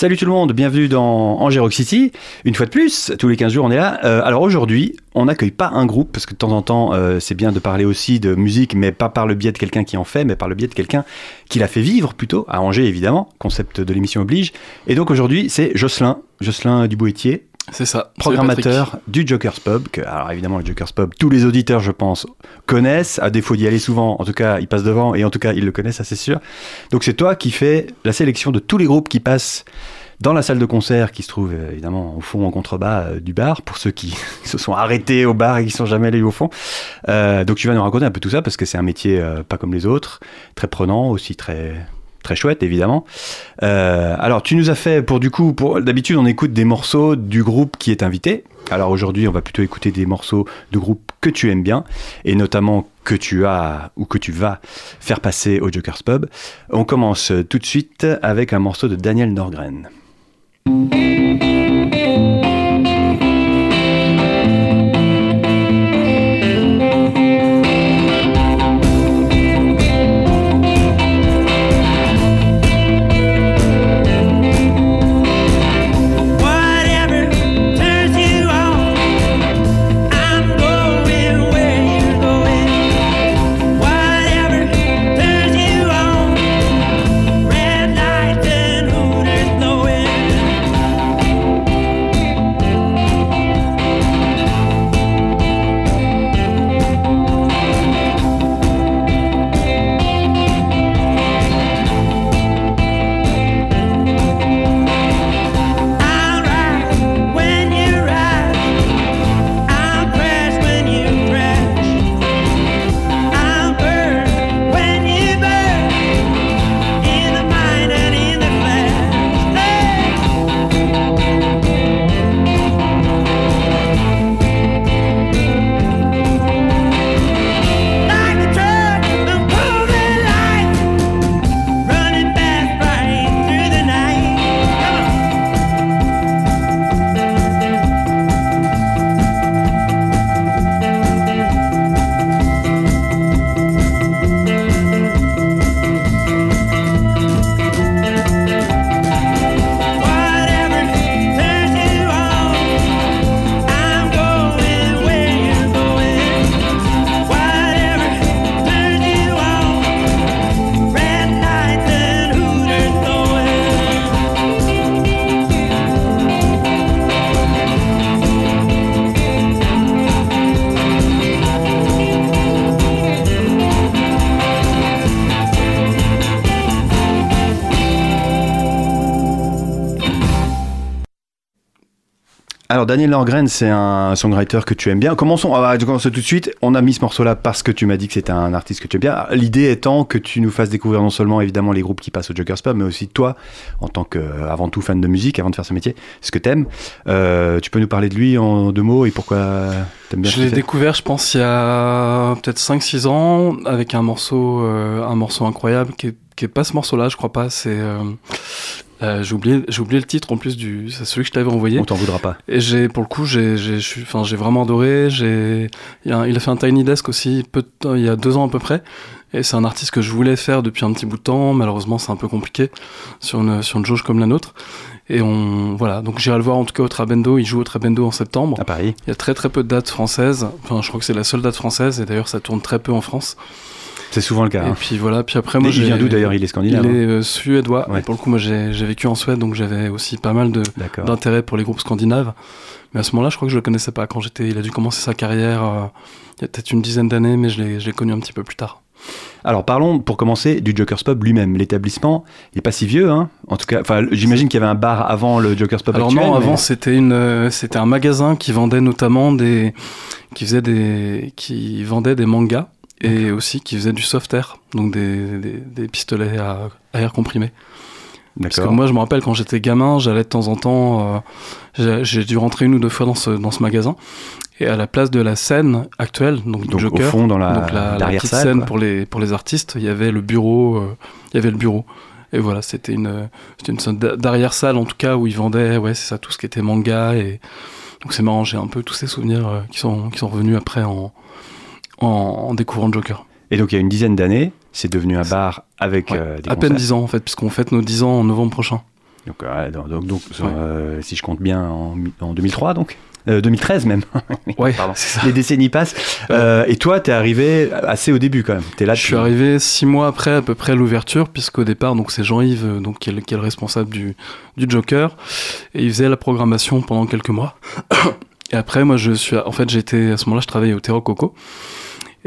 Salut tout le monde, bienvenue dans Angers Rock City. Une fois de plus, tous les 15 jours on est là. Euh, alors aujourd'hui, on n'accueille pas un groupe, parce que de temps en temps, euh, c'est bien de parler aussi de musique, mais pas par le biais de quelqu'un qui en fait, mais par le biais de quelqu'un qui l'a fait vivre plutôt, à Angers évidemment, concept de l'émission oblige. Et donc aujourd'hui, c'est Jocelyn, Jocelyn Duboitier, c'est ça. Programmateur du Joker's Pub. Que, alors évidemment, le Joker's Pub, tous les auditeurs, je pense, connaissent. À défaut d'y aller souvent, en tout cas, ils passent devant et en tout cas, ils le connaissent, ça c'est sûr. Donc c'est toi qui fais la sélection de tous les groupes qui passent dans la salle de concert qui se trouve euh, évidemment au fond en contrebas euh, du bar pour ceux qui se sont arrêtés au bar et qui sont jamais allés au fond. Euh, donc tu vas nous raconter un peu tout ça parce que c'est un métier pas comme les autres, très prenant aussi très très chouette évidemment. Euh, alors tu nous as fait pour du coup, pour d'habitude on écoute des morceaux du groupe qui est invité. Alors aujourd'hui on va plutôt écouter des morceaux de groupe que tu aimes bien et notamment que tu as ou que tu vas faire passer au Joker's Pub. On commence tout de suite avec un morceau de Daniel Norgren. Daniel Langren, c'est un songwriter que tu aimes bien. Commençons, on va commencer tout de suite. On a mis ce morceau-là parce que tu m'as dit que c'était un artiste que tu aimes bien. L'idée étant que tu nous fasses découvrir non seulement évidemment les groupes qui passent au Joker's Pub, mais aussi toi, en tant que avant tout fan de musique, avant de faire ce métier, ce que t'aimes. Euh, tu peux nous parler de lui en deux mots et pourquoi t'aimes bien Je l'ai découvert, je pense, il y a peut-être 5-6 ans, avec un morceau, euh, un morceau incroyable qui est, qui est pas ce morceau-là, je crois pas. C'est euh, euh, j'ai oublié, j'ai oublié le titre en plus du, c'est celui que je t'avais envoyé. On t'en voudra pas. Et j'ai, pour le coup, j'ai, j'ai, enfin, j'ai vraiment adoré. J'ai, il a, il a fait un Tiny Desk aussi, peu de temps, il y a deux ans à peu près. Et c'est un artiste que je voulais faire depuis un petit bout de temps. Malheureusement, c'est un peu compliqué sur une, sur une jauge comme la nôtre. Et on, voilà. Donc, j'irai le voir en tout cas au Trabendo. Il joue au Trabendo en septembre. À Paris. Il y a très très peu de dates françaises. Enfin, je crois que c'est la seule date française. Et d'ailleurs, ça tourne très peu en France. C'est souvent le cas. Et hein. puis voilà, puis après moi il vient d'où d'ailleurs Il est scandinave. Il est euh, suédois. Ouais. Et pour le coup, moi j'ai vécu en Suède, donc j'avais aussi pas mal d'intérêt pour les groupes scandinaves. Mais à ce moment-là, je crois que je le connaissais pas quand j'étais. Il a dû commencer sa carrière euh, il y a peut-être une dizaine d'années, mais je l'ai connu un petit peu plus tard. Alors parlons pour commencer du Joker's Pub lui-même. L'établissement, il est pas si vieux, hein En tout cas, j'imagine qu'il y avait un bar avant le Joker's Pub. Alors actuel, non, mais... avant c'était une, euh, c'était un magasin qui vendait notamment des, qui faisait des, qui vendait des mangas et aussi qui faisait du soft air, donc des, des, des pistolets à, à, air comprimé. Parce que moi, je me rappelle quand j'étais gamin, j'allais de temps en temps, euh, j'ai dû rentrer une ou deux fois dans ce, dans ce magasin. Et à la place de la scène actuelle, donc du Joker, au fond, dans la, donc la, la petite scène pour les, pour les artistes, il y avait le bureau. euh, il y avait le bureau. Et voilà, c'était une, une sorte d'arrière-salle en tout cas où ils vendaient, ouais, c'est ça, tout ce qui était manga. Et donc c'est marrant, j'ai un peu tous ces souvenirs euh, qui, sont, qui sont revenus après en, en, en découvrant Joker. Et donc il y a une dizaine d'années, c'est devenu un bar avec Ouais, euh, des à peine concerts. 10 ans en fait, puisqu'on fête nos 10 ans en novembre prochain. Donc, euh, donc, donc, Ouais. euh, si je compte bien, en, en 2003 donc Euh, 2013 même. Ouais, Pardon. ça. Les décennies passent. Euh, et toi, t'es arrivé assez au début quand même. T'es là. Je suis arrivé six mois après à peu près l'ouverture, puisqu'au départ, donc c'est Jean-Yves, euh, donc qui est, le, qui est le responsable du, du Joker, et il faisait la programmation pendant quelques mois. et après, moi, je suis, en fait, j'étais à ce moment-là, je travaillais au Terroc Coco,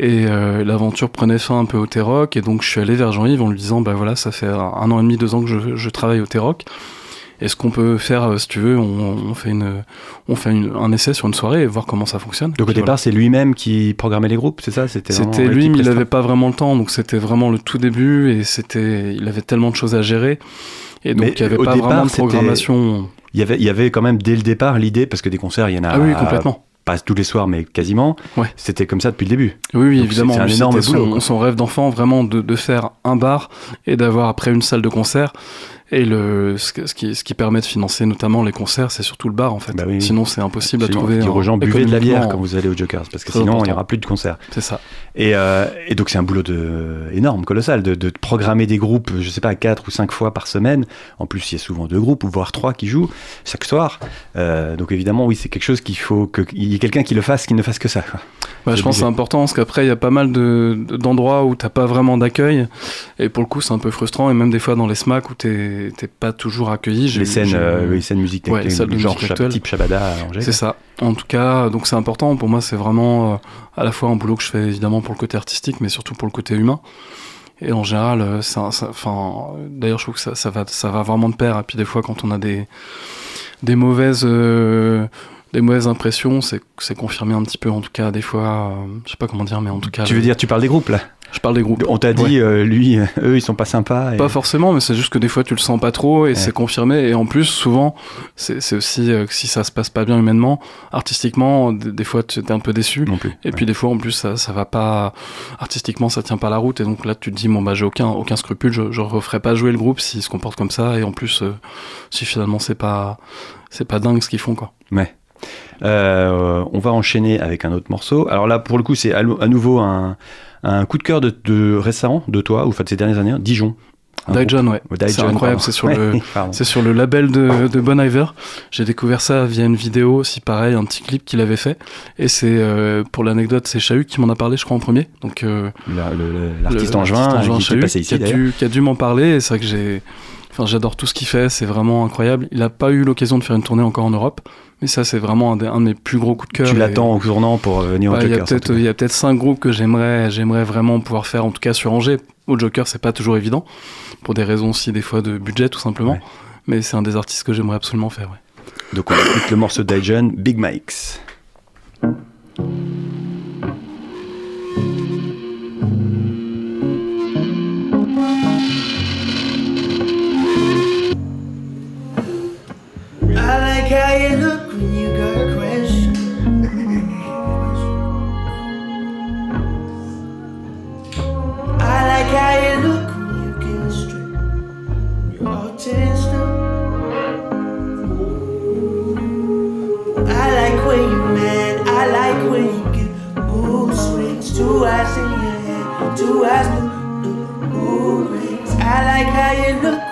et euh, l'aventure prenait fin un peu au Terroc, et donc je suis allé vers Jean-Yves en lui disant, bah voilà, ça fait un, an et demi, deux ans que je, je travaille au Terroc. Est-ce qu'on peut faire, euh, si tu veux, on, on fait, une, on fait une- un essai sur une soirée et voir comment ça fonctionne. Donc au départ, voilà. c'est lui-même qui programmait les groupes, c'est ça? C'était lui, mais il restreinte avait pas vraiment le temps, donc c'était vraiment le tout début et c'était, il avait tellement de choses à gérer et donc Mais il y avait pas départ, vraiment de programmation. Il y avait, il y avait quand même dès le départ l'idée, parce que des concerts, il y en a Ah oui, complètement. Pas tous les soirs, mais quasiment. Ouais. C'était comme ça depuis le début. Oui, oui, évidemment. c'est un énorme boulot, Son, son rêve d'enfant, vraiment, de, de faire un bar et d'avoir après une salle de concert. Et le, ce, qui, ce qui permet de financer notamment les concerts, c'est surtout le bar en fait. Bah oui. Sinon, c'est impossible Absolument. à trouver. Dire aux en- gens, buvez de la bière quand vous allez au Jokers, parce que sinon, il n'y important. aura plus de concerts. C'est ça. Et, euh, et donc c'est un boulot de, énorme, colossal, de, de programmer des groupes, je sais pas, quatre ou cinq fois par semaine. En plus, il y a souvent deux groupes, ou voire trois qui jouent chaque soir. Euh, donc évidemment, oui, c'est quelque chose qu'il faut qu'il y ait quelqu'un qui le fasse, qui ne fasse que ça. Bah, je pense que c'est important parce qu'après, il y a pas mal de- de- d'endroits où t'as pas vraiment d'accueil. Et pour le coup, c'est un peu frustrant. Et même des fois dans les SMAC où t'es t'es pas toujours accueilli. Les scènes, euh, les scènes musique Ouais, les salles de genre musique type Shabada à Angers. C'est ça. En tout cas, donc c'est important. Pour moi, c'est vraiment euh, à la fois un boulot que je fais évidemment pour le côté artistique, mais surtout pour le côté humain. Et en général, euh, enfin, d'ailleurs, je trouve que ça, ça va, ça va vraiment de pair. Et puis des fois, quand on a des des mauvaises euh, des mauvaises impressions, c'est c'est confirmé un petit peu. En tout cas, des fois, euh, je sais pas comment dire, mais en tout cas, Tu veux dire, tu parles des groupes là? Je parle des groupes. On t'a dit, euh, lui, euh, eux, ils sont pas sympas. et- Pas forcément, mais c'est juste que des fois tu le sens pas trop et Ouais. c'est confirmé. Et en plus, souvent, c'est c'est aussi euh, que si ça se passe pas bien humainement, artistiquement, des, des fois tu es un peu déçu. Non plus. Et Ouais. puis des fois en plus ça, ça va pas artistiquement ça tient pas la route et donc là tu te dis bon bah j'ai aucun aucun scrupule je, je referai pas jouer le groupe s'ils se comportent comme ça et en plus euh, si finalement c'est pas c'est pas dingue ce qu'ils font quoi. Ouais. Euh, on va enchaîner avec un autre morceau. Alors là, pour le coup, c'est à, à nouveau un, un coup de cœur de, de récent de toi, ou enfin de ces dernières années, Dijon. Un groupe- Dijon ouais. Dijon, C'est incroyable, c'est sur le. C'est sur le label de, de Bon Iver. J'ai découvert ça via une vidéo aussi pareil, un petit clip qu'il avait fait. Et c'est euh, pour l'anecdote, c'est Chahut qui m'en a parlé, je crois en premier. Donc euh, La- L'artiste juin, l'artiste qui, est Chahut, qui a dû, qui a dû m'en parler. Et c'est vrai que j'ai, enfin j'adore tout ce qu'il fait. C'est vraiment incroyable. Il a pas eu l'occasion de faire une tournée encore en Europe, mais ça c'est vraiment un, de mes plus gros coups de cœur. Tu Et- l'attends au tournant pour venir Ouais, au Joker. il y a peut-être cinq groupes que j'aimerais j'aimerais vraiment pouvoir faire en tout cas sur Angers. Au Joker, c'est pas toujours évident pour des raisons aussi des fois de budget tout simplement. Ouais. Mais c'est un des artistes que j'aimerais absolument faire. Ouais. Donc on écoute le morceau de Dijon, Big Mike's. I like when you're mad. I like when you get mood swings. Two eyes in your head, two eyes blue, blue, rings. I like how you look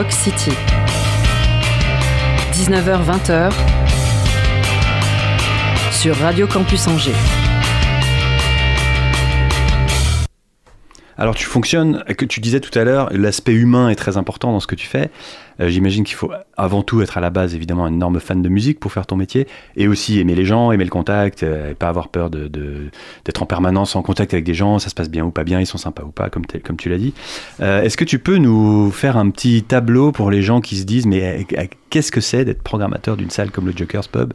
Rock City. 19h-20h sur Radio Campus Angers. Alors tu fonctionnes, que tu disais tout à l'heure, l'aspect humain est très important dans ce que tu fais. Euh, J'imagine qu'il faut avant tout être à la base évidemment un énorme fan de musique pour faire ton métier, et aussi aimer les gens, aimer le contact, euh, et pas avoir peur d'être en permanence en contact avec des gens, ça se passe bien ou pas bien, ils sont sympas ou pas, comme, tu l'as dit. Euh, Est-ce que tu peux nous faire un petit tableau pour les gens qui se disent mais qu'est-ce que c'est d'être programmateur d'une salle comme le Joker's Pub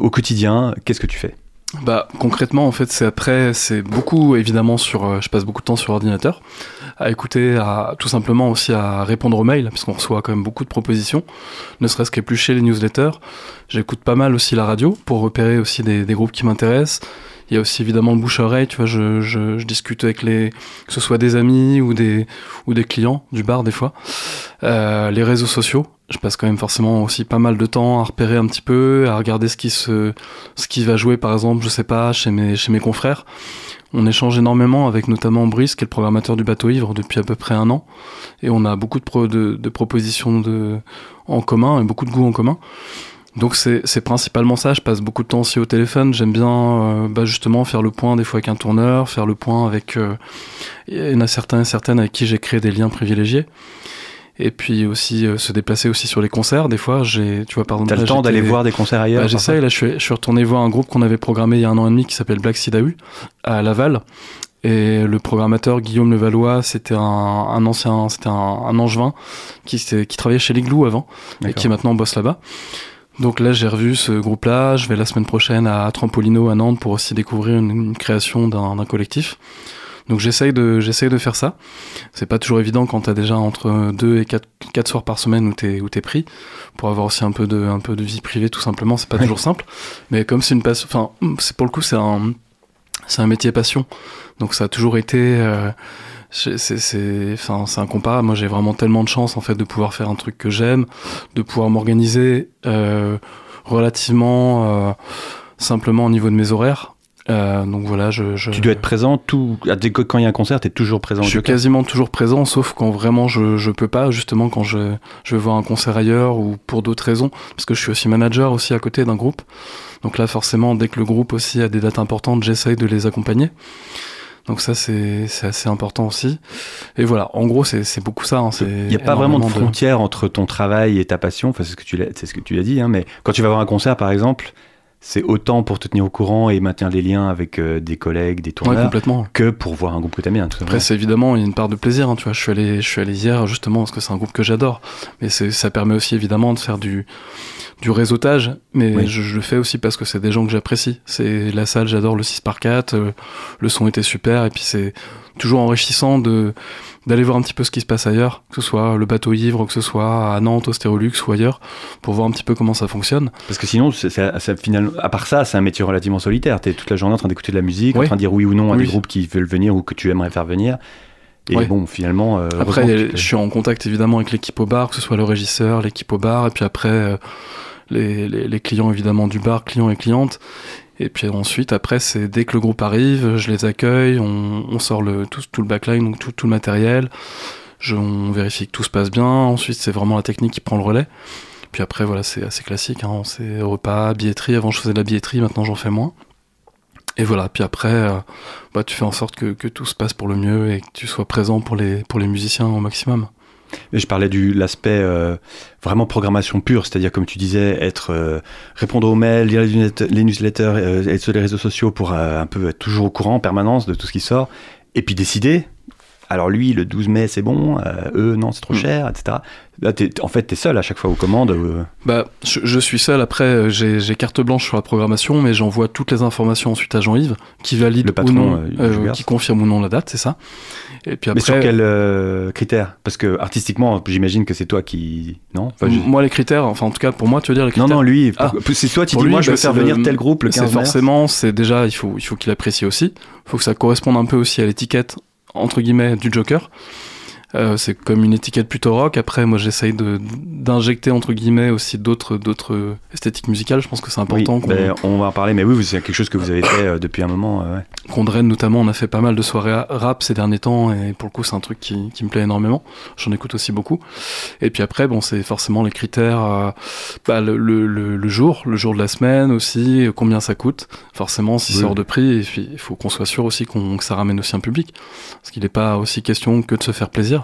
au quotidien? Qu'est-ce que tu fais? Bah concrètement en fait c'est après c'est beaucoup évidemment sur euh, je passe beaucoup de temps sur ordinateur à écouter à tout simplement aussi à répondre aux mails parce qu'on reçoit quand même beaucoup de propositions ne serait-ce qu'éplucher les newsletters. J'écoute pas mal aussi la radio pour repérer aussi des groupes qui m'intéressent il y a aussi évidemment le bouche à oreille tu vois je, discute avec les que ce soit des amis ou des ou des clients du bar des fois Euh, les réseaux sociaux je passe quand même forcément aussi pas mal de temps à repérer un petit peu à regarder ce qui se ce qui va jouer par exemple, je sais pas, chez mes, chez mes confrères. On échange énormément avec notamment Brice, qui est le programmateur du bateau ivre depuis à peu près un an. Et on a beaucoup de, pro- de, de propositions de, en commun et beaucoup de goûts en commun. Donc c'est principalement ça, je passe beaucoup de temps aussi au téléphone, j'aime bien euh, bah justement faire le point des fois avec un tourneur, faire le point avec... euh, il y en a certains et certaines avec qui j'ai créé des liens privilégiés. Et puis aussi euh, se déplacer aussi sur les concerts, des fois j'ai... Tu vois par exemple... T'as le temps d'aller voir des concerts ailleurs bah, J'essaye, là je suis, je suis retourné voir un groupe qu'on avait programmé il y a un an et demi qui s'appelle Black Sidahu à Laval. Et le programmateur Guillaume Levallois, c'était un, un ancien, c'était un, un angevin qui, qui travaillait chez l'Igloo avant et qui maintenant bosse là-bas. Donc là, j'ai revu ce groupe-là. Je vais la semaine prochaine à Trampolino à Nantes pour aussi découvrir une, une création d'un collectif. Donc j'essaye de, j'essaye de faire ça. C'est pas toujours évident quand t'as déjà entre deux et quatre, quatre soirs par semaine où t'es, où t'es pris pour avoir aussi un peu de, un peu de vie privée tout simplement. C'est pas Ouais. toujours simple. Mais comme c'est une passion, enfin, c'est pour le coup, c'est un, c'est un métier passion. Donc ça a toujours été, euh, c'est, enfin, incomparable. Moi, j'ai vraiment tellement de chance en fait de pouvoir faire un truc que j'aime, de pouvoir m'organiser euh, relativement euh, simplement au niveau de mes horaires. Euh, donc voilà, je, je Tu dois être présent tout. Quand il y a un concert, tu es toujours présent. je suis quasiment toujours présent, sauf quand vraiment je, je peux pas, justement quand je, je vais voir un concert ailleurs ou pour d'autres raisons, parce que je suis aussi manager aussi à côté d'un groupe. Donc là, forcément, dès que le groupe aussi a des dates importantes, j'essaye de les accompagner. Donc ça, c'est assez important aussi. Et voilà, en gros, c'est c'est beaucoup ça. hein, Il n'y a pas vraiment de frontière entre ton travail et ta passion. Enfin, c'est ce que tu l'as, c'est ce que tu as dit. hein, mais quand tu vas voir un concert, par exemple, c'est autant pour te tenir au courant et maintenir les liens avec euh, des collègues, des Ouais, tourneurs, complètement. que pour voir un groupe que t'aimes bien. tout Après, c'est évidemment une part de plaisir. hein, tu vois, je suis allé, je suis allé hier justement parce que c'est un groupe que j'adore. Mais c'est, ça permet aussi évidemment de faire du, du réseautage. Mais Oui. je, je le fais aussi parce que c'est des gens que j'apprécie. C'est la salle, j'adore le 6 par 4 euh, Le son était super. Et puis c'est toujours enrichissant de d'aller voir un petit peu ce qui se passe ailleurs, que ce soit le bateau ivre, que ce soit à Nantes, au Stérolux ou ailleurs, pour voir un petit peu comment ça fonctionne. Parce que sinon, finalement, à part ça, c'est un métier relativement solitaire. T'es toute la journée en train d'écouter de la musique, en train de dire oui ou non à Oui. des groupes qui veulent venir ou que tu aimerais faire venir. Et bon, finalement. euh, Après, tu je suis en contact évidemment avec l'équipe au bar, que ce soit le régisseur, l'équipe au bar, et puis après euh, les, les- les clients évidemment du bar, clients et clientes. Et puis ensuite, après, c'est dès que le groupe arrive, je les accueille, on, on sort le, tout, tout le backline, donc tout, le matériel, on vérifie que tout se passe bien. Ensuite, c'est vraiment la technique qui prend le relais. Puis après, voilà, c'est assez classique. Hein, c'est repas, billetterie. Avant, je faisais de la billetterie, maintenant, j'en fais moins. Et voilà, puis après, euh, bah, tu fais en sorte que, que tout se passe pour le mieux et que tu sois présent pour les, pour les musiciens au maximum. Et je parlais de l'aspect euh, vraiment programmation pure, c'est-à-dire comme tu disais, être euh, répondre aux mails, lire les newsletters, les newsletters, euh, être sur les réseaux sociaux pour un peu être toujours au courant en permanence de tout ce qui sort, et puis décider. Alors lui, le 12 mai, c'est bon. euh, eux, non, c'est trop Mm. cher, etc. Là, en fait, t'es seul à chaque fois aux commandes. euh, Bah, je, je suis seul. Après, euh, j'ai carte blanche sur la programmation, mais j'envoie toutes les informations ensuite à Jean-Yves, qui valide Le patron, ou non, euh, qui confirme ou non la date, c'est ça. Et puis mais après, sur quels critères Parce que artistiquement, j'imagine que c'est toi qui. Non? Enfin, je- m- moi les critères, enfin en tout cas pour moi, tu veux dire les Non, critères. non, lui, Ah. c'est toi, tu Pour dis, lui, moi, je bah, veux faire venir le- tel groupe le 15 C'est mars. forcément, c'est déjà, il faut, il faut qu'il apprécie aussi. Il faut que ça corresponde un peu aussi à l'étiquette entre guillemets du Joker. Euh, c'est comme une étiquette plutôt rock. Après, moi, j'essaye de d'injecter entre guillemets aussi d'autres d'autres esthétiques musicales. Je pense que c'est important ben, on va en parler, mais oui, c'est quelque chose que vous avez fait euh, depuis un moment. euh, ouais. qu'on draine notamment. On a fait pas mal de soirées rap ces derniers temps et pour le coup, c'est un truc qui, qui me plaît énormément. J'en écoute aussi beaucoup. Et puis après, bon, c'est forcément les critères, euh, bah, le, le, le, le jour, le jour de la semaine aussi, combien ça coûte. Forcément, s'il Oui. sort de prix, il faut qu'on soit sûr aussi qu'on, que ça ramène aussi un public. Parce qu'il n'est pas aussi question que de se faire plaisir.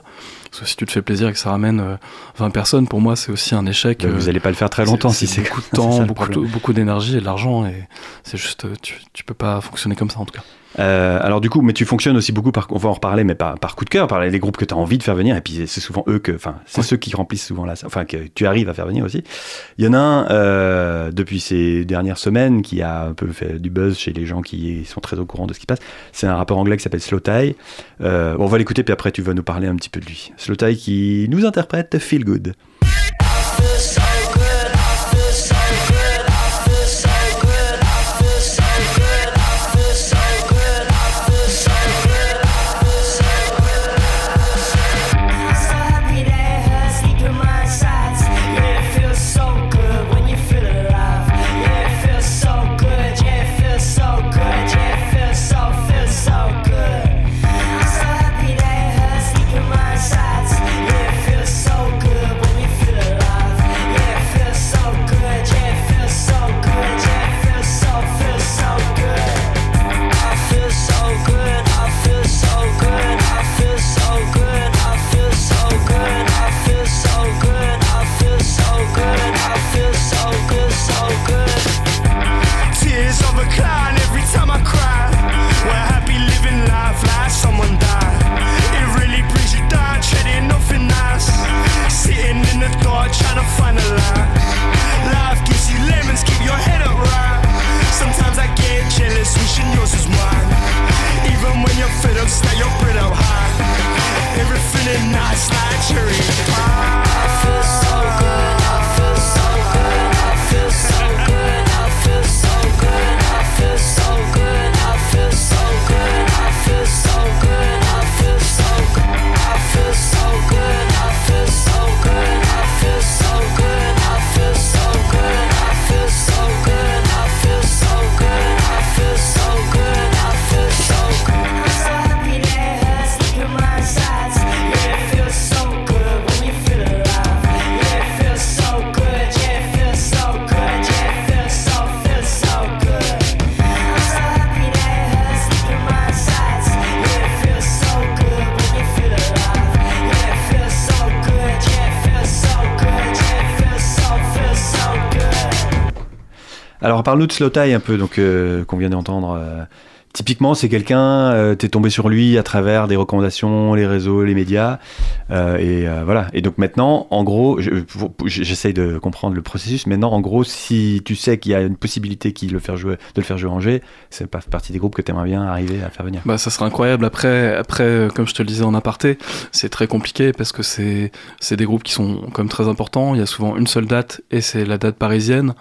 Parce que si tu te fais plaisir et que ça ramène euh, 20 personnes, pour moi, c'est aussi un échec. Ben, euh, vous n'allez pas le faire très longtemps si c'est beaucoup de ça, temps, beaucoup, beaucoup d'énergie et de l'argent et c'est juste euh, tu, tu peux pas fonctionner comme ça en tout cas. Euh, alors du coup, mais tu fonctionnes aussi beaucoup par, on va en reparler, mais par, par coup de cœur, par les groupes que tu as envie de faire venir, et puis c'est souvent eux que, enfin, c'est Ouais. ceux qui remplissent souvent la, enfin, que tu arrives à faire venir aussi. Il y en a un euh, depuis ces dernières semaines qui a un peu fait du buzz chez les gens qui sont très au courant de ce qui se passe. C'est un rappeur anglais qui s'appelle Slow Tie. Euh, on va l'écouter, puis après tu vas nous parler un petit peu de lui. Slow Tie qui nous interprète Feel Good. Alors parle-nous de Slow Tie un peu, donc euh, qu'on vient d'entendre. euh, typiquement, c'est quelqu'un, euh, t'es tombé sur lui à travers des recommandations, les réseaux, les médias, euh, et voilà. Et donc maintenant, en gros, j'essaye de comprendre le processus. Maintenant, en gros, si tu sais qu'il y a une possibilité qu'il le jouer, de le faire jouer en Angers, c'est pas partie des groupes que t'aimerais bien arriver à faire venir. Bah, ça serait incroyable. Après, après, comme je te le disais en aparté, c'est très compliqué parce que c'est, c'est des groupes qui sont comme très importants. Il y a souvent une seule date et c'est la date parisienne.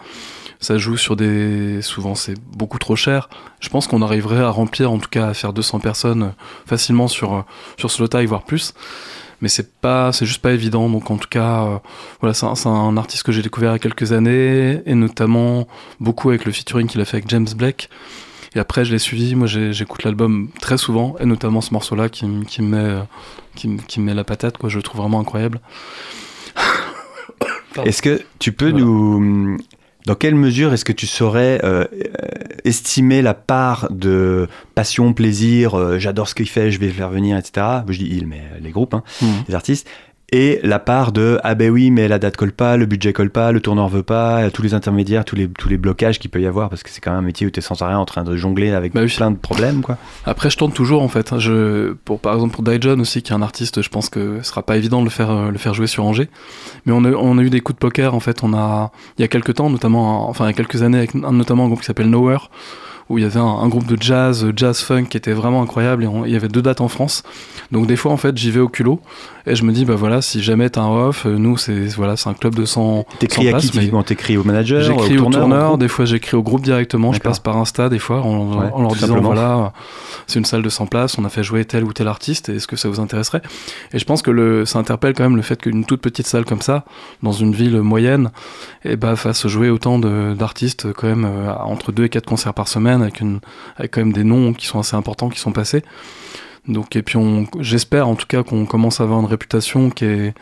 Ça joue sur des, souvent c'est beaucoup trop cher. Je pense qu'on arriverait à remplir, en tout cas à faire 200 personnes euh, facilement sur, euh, sur Slow Tie, voire plus. Mais c'est pas, c'est juste pas évident. Donc en tout cas, euh, voilà, c'est un, artiste que j'ai découvert il y a quelques années et notamment beaucoup avec le featuring qu'il a fait avec James Blake. Et après, je l'ai suivi. Moi, j'écoute l'album très souvent, et notamment ce morceau-là qui, qui, me met, qui, me- qui me met la patate. Quoi. Je le trouve vraiment incroyable. Est-ce que tu peux nous. Dans quelle mesure est-ce que tu saurais euh, euh, estimer la part de passion, plaisir, euh, j'adore ce qu'il fait, je vais le faire venir, etc. Je dis il, mais les groupes, hein, Mhm. les artistes. Et la part de ah ben oui, mais la date colle pas, le budget colle pas, le tourneur veut pas, tous les intermédiaires, tous les, tous les blocages qu'il peut y avoir, parce que c'est quand même un métier où tu es sans arrêt en train de jongler avec Bah oui. plein de problèmes, quoi. Après, je tente toujours en fait. Je, pour, par exemple, pour Daijon aussi, qui est un artiste, je pense que ce sera pas évident de le faire, euh, le faire jouer sur Angers. Mais on a, on a eu des coups de poker en fait. On a, il y a quelques temps, notamment, enfin, il y a quelques années, avec notamment un groupe qui s'appelle Nowhere, où il y avait un, un groupe de jazz, jazz funk qui était vraiment incroyable. Et on- il y avait deux dates en France. Donc des fois, en fait, j'y vais au culot et je me dis, bah voilà, si jamais t'as un off, euh, nous, c'est voilà, un club de 100. T'écris 100 à places, qui typiquement T'écris au manager, J'écris au tourneur, des fois j'écris au groupe directement, je passe par Insta des fois en, Ouais, en leur disant simplement. voilà, c'est une salle de 100 places, on a fait jouer tel ou tel artiste, est-ce que ça vous intéresserait? Et je pense que le, ça interpelle quand même le fait qu'une toute petite salle comme ça, dans une ville moyenne, eh ben, fasse jouer autant d'artistes quand même euh, entre 2 et 4 concerts par semaine avec, une, avec quand même des noms qui sont assez importants qui sont passés. Donc, et puis j'espère en tout cas qu'on commence à avoir une réputation qui est,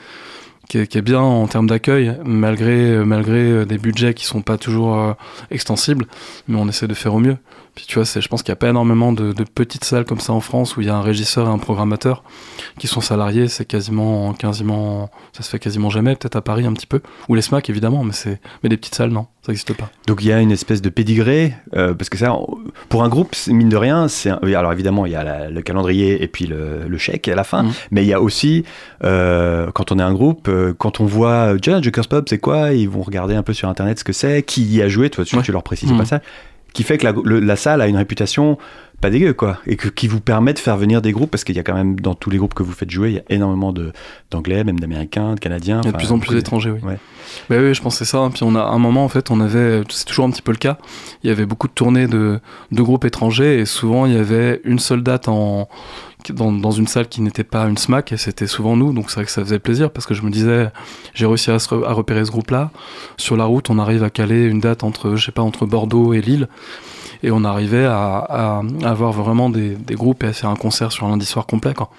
qui est, qui est bien en termes d'accueil, malgré, malgré euh, des budgets qui sont pas toujours euh, extensibles, mais on essaie de faire au mieux. Puis tu vois, c'est, je pense qu'il n'y a pas énormément de, de petites salles comme ça en France où il y a un régisseur et un programmateur qui sont salariés, c'est quasiment, quasiment, ça se fait quasiment jamais, peut-être à Paris un petit peu, ou les SMAC évidemment, mais c'est, mais des petites salles non, ça n'existe pas. Donc il y a une espèce de pédigré, euh, parce que ça, pour un groupe, c'est- mine de rien, c'est alors évidemment il y a la- le calendrier et puis le, le chèque à la fin, Mhm. mais il y a aussi euh, quand on est un groupe, euh, quand on voit tiens Joker's Pub c'est quoi, ils vont regarder un peu sur internet ce que c'est, qui y a joué, toi tu, Ouais. tu leur précises au Mhm. passage, qui fait que la, le- la salle a une réputation pas dégueu quoi, et que, qui vous permet de faire venir des groupes, parce qu'il y a quand même dans tous les groupes que vous faites jouer, il y a énormément d'anglais, même d'américains, de canadiens. Il y a de plus en plus d'étrangers, oui. Ouais. Bah oui, je pense c'est ça. Puis on a à un moment, en fait, on avait, c'est toujours un petit peu le cas. Il y avait beaucoup de tournées de, de groupes étrangers et souvent il y avait une seule date en dans, dans une salle qui n'était pas une SMAC et c'était souvent nous. Donc c'est vrai que ça faisait plaisir parce que je me disais, j'ai réussi à, repérer ce groupe-là. Sur la route, on arrive à caler une date entre, je sais pas, entre Bordeaux et Lille. Et on arrivait à, à- à avoir vraiment des, des groupes et à faire un concert sur un lundi soir complet. Quoi.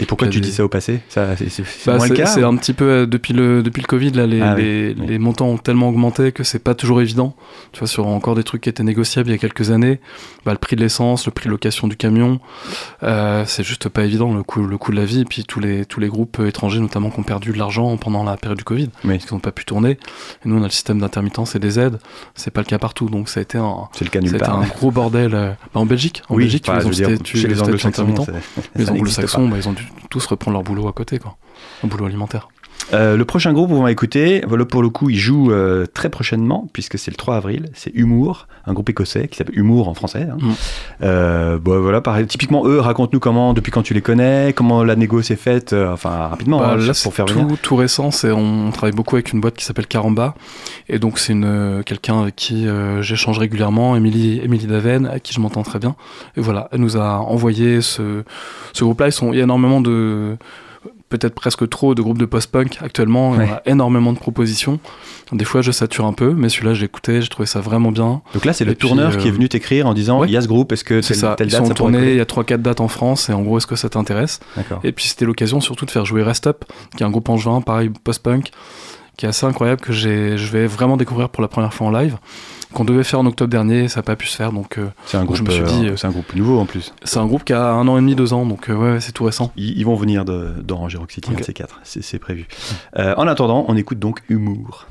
Et pourquoi tu des- dis ça au passé Ça, c'est, Bah, ou- un petit peu euh, depuis le depuis le Covid là les, Ah les, oui. les montants ont tellement augmenté que c'est pas toujours évident. Tu vois sur encore des trucs qui étaient négociables il y a quelques années, bah, le prix de l'essence, le prix de location du camion, euh, c'est juste pas évident le coût le coût de la vie et puis tous les tous les groupes étrangers notamment qui ont perdu de l'argent pendant la période du Covid Oui. parce qu'ils n'ont pas pu tourner. Et nous on a le système d'intermittence et des aides, c'est pas le cas partout donc ça a été un C'est le cas nulle part. un gros bordel euh, bah, en Belgique en Belgique statut- chez les anglo-saxons bah, ils ont dû tous reprendre leur boulot à côté quoi. Un boulot alimentaire Euh, le prochain groupe qu'on va écouter, voilà pour le coup, il joue euh, très prochainement, puisque c'est le 3 avril. C'est Humour, un groupe écossais qui s'appelle Humour en français. hein. Mm. Euh, bon, voilà, pareil. Typiquement, eux, raconte-nous comment, depuis quand tu les connais, comment la négo s'est faite, euh, enfin rapidement, Bah, hein, là, pour faire tout, venir. tout récent. C'est on travaille beaucoup avec une boîte qui s'appelle Caramba, et donc c'est une euh, quelqu'un avec qui euh, j'échange régulièrement, Émilie Émilie Daven, avec qui je m'entends très bien. Et voilà, elle nous a envoyé ce ce groupe-là. Il y a énormément de peut-être presque trop de groupes de post-punk actuellement. Ouais. Il y a énormément de propositions. Des fois, je sature un peu, mais celui-là, j'ai écouté, j'ai trouvé ça vraiment bien. Donc là, c'est le Et puis, tourneur euh, qui est venu t'écrire en disant ouais. il y a ce groupe, est-ce que C'est ça. telle Ils date sont ça tournés. Il y a 3-4 dates en France, et en gros, est-ce que ça t'intéresse. Et puis c'était l'occasion surtout de faire jouer Rest Up, qui est un groupe en juin, pareil post-punk, qui est assez incroyable que je vais vraiment découvrir pour la première fois en live, qu'on devait faire en octobre dernier, ça n'a pas pu se faire, donc euh, C'est un groupe, je me suis dit, euh, c'est un groupe nouveau en plus. c'est un groupe qui a un an et demi, deux ans, donc euh, ouais, c'est tout récent. Ils, ils vont venir d'Orange Rock City, un Ok. de ces quatre, c'est prévu. Euh, en attendant, on écoute donc Humour.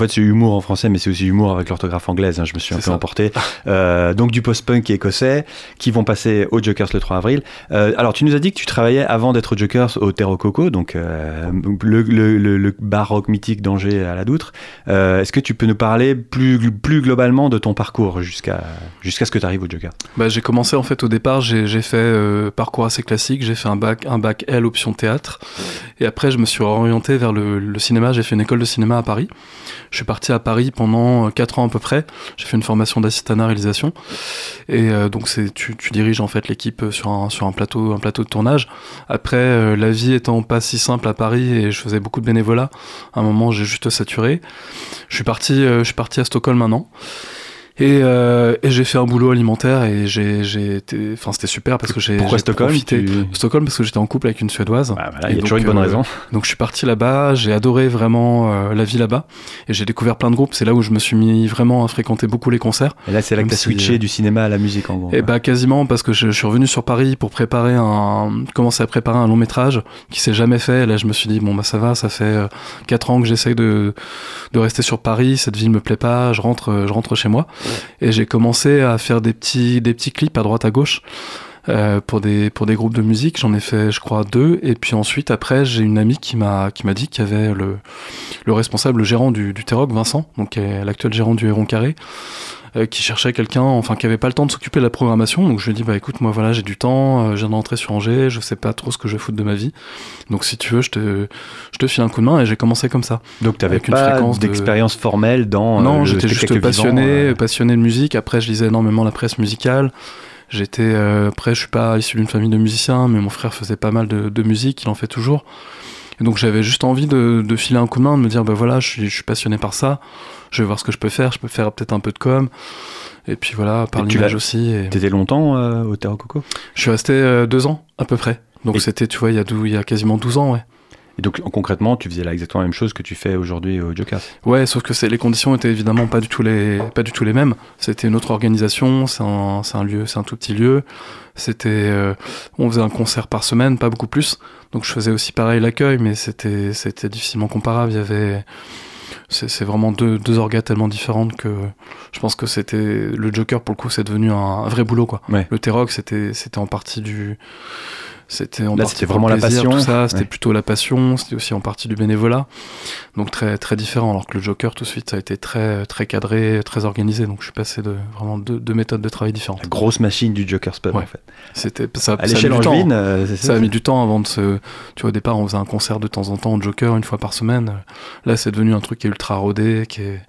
Fait, c'est humour en français, mais c'est aussi humour avec l'orthographe anglaise. hein, je me suis un peu ça. emporté. Euh, donc du post-punk écossais qui vont passer aux Jokers le 3 avril. Euh, alors, tu nous as dit que tu travaillais avant d'être aux Jokers au Terro Coco, donc euh, le, le, le, le bar rock mythique d'Angers à la Doutre. Est-ce que tu peux nous parler plus, plus globalement de ton parcours jusqu'à jusqu'à ce que tu arrives aux Jokers? Bah, j'ai commencé en fait au départ, j'ai fait parcours assez classique, j'ai fait un bac, un bac L option théâtre, et après je me suis orienté vers le, le cinéma, j'ai fait une école de cinéma à Paris. Je suis parti à Paris pendant 4 ans à peu près, j'ai fait une formation d'assistanat réalisation, et euh, donc tu, tu diriges en fait l'équipe sur un, sur un plateau, un plateau de tournage. Après, euh, la vie étant pas si simple à Paris et je faisais beaucoup de bénévolat, à un moment j'ai juste saturé. Je suis parti, euh, je suis parti à Stockholm maintenant. Et, euh, et j'ai fait un boulot alimentaire et j'ai, été, enfin c'était super parce que j'ai, Pourquoi Stockholm profité. tu- Stockholm parce que j'étais en couple avec une suédoise. Ah, voilà, Il y a toujours une bonne euh, raison. Donc je suis parti là-bas, j'ai adoré vraiment euh, la vie là-bas et j'ai découvert plein de groupes. C'est là où je me suis mis vraiment à fréquenter beaucoup les concerts. Et là, c'est là que tu as si, switché euh, du cinéma à la musique en gros. Et bah quasiment parce que je, je suis revenu sur Paris pour préparer un, commencer à préparer un long métrage qui s'est jamais fait. Et là je me suis dit bon bah ça va, ça fait euh, quatre ans que j'essaye de de rester sur Paris. Cette ville me plaît pas, je rentre, je rentre chez moi. Et j'ai commencé à faire des petits des petits clips à droite à gauche. Euh, pour des pour des groupes de musique j'en ai fait je crois deux et puis ensuite après j'ai une amie qui m'a qui m'a dit qu'il y avait le le responsable le gérant du du Terroc Vincent donc qui est l'actuel gérant du Héron Carré euh, qui cherchait quelqu'un, enfin qui avait pas le temps de s'occuper de la programmation. Donc je lui ai dit bah écoute moi voilà j'ai du temps, euh, je viens d'entrer sur Angers, je sais pas trop ce que je vais foutre de ma vie. Donc si tu veux je te je te file un coup de main et j'ai commencé comme ça. Donc tu n'avais pas de- d'expérience formelle dans euh, non le j'étais juste passionné, euh, passionné de musique. Après je lisais énormément la presse musicale. J'étais euh, après je suis pas issu d'une famille de musiciens, mais mon frère faisait pas mal de, de musique, il en fait toujours. Et donc j'avais juste envie de, de filer un coup de main, de me dire bah voilà je suis, je suis passionné par ça, je vais voir ce que je peux faire, je peux faire peut-être un peu de com. Et puis voilà, par l'image aussi. Et... T'étais longtemps euh, au Terra Coco? Je suis resté euh, deux ans à peu près. Donc Et- c'était, tu vois, il y, a dou- il y a quasiment 12 ans, ouais. Et donc concrètement, tu faisais là exactement la même chose que tu fais aujourd'hui au Jokers. Ouais, sauf que les conditions étaient évidemment pas du tout les, pas du tout les mêmes. C'était une autre organisation, c'est un, un lieu, c'est un tout petit lieu. C'était, euh, on faisait un concert par semaine, pas beaucoup plus. Donc je faisais aussi pareil l'accueil, mais c'était, c'était difficilement comparable. Il y avait, c'est, c'est vraiment deux, deux orgas tellement différentes que je pense que c'était le Joker pour le coup, c'est devenu un, un vrai boulot quoi. Ouais. Le T-Rock, c'était, c'était en partie du, c'était en Là, partie vraiment la passion. Tout ça, c'était Ouais. plutôt la passion. C'était aussi en partie du bénévolat. Donc très très différent. Alors que le Joker, tout de suite, ça a été très très cadré, très organisé. Donc je suis passé de vraiment deux, deux méthodes de travail différentes. La grosse machine du Jokers Pub Ouais. en fait. C'était ça. À ça l'échelle du temps. angevine, euh, c'est Ça a mis du temps avant de se. Tu vois, au départ, on faisait un concert de temps en temps au Joker une fois par semaine. Là, c'est devenu un truc qui est ultra rodé, qui est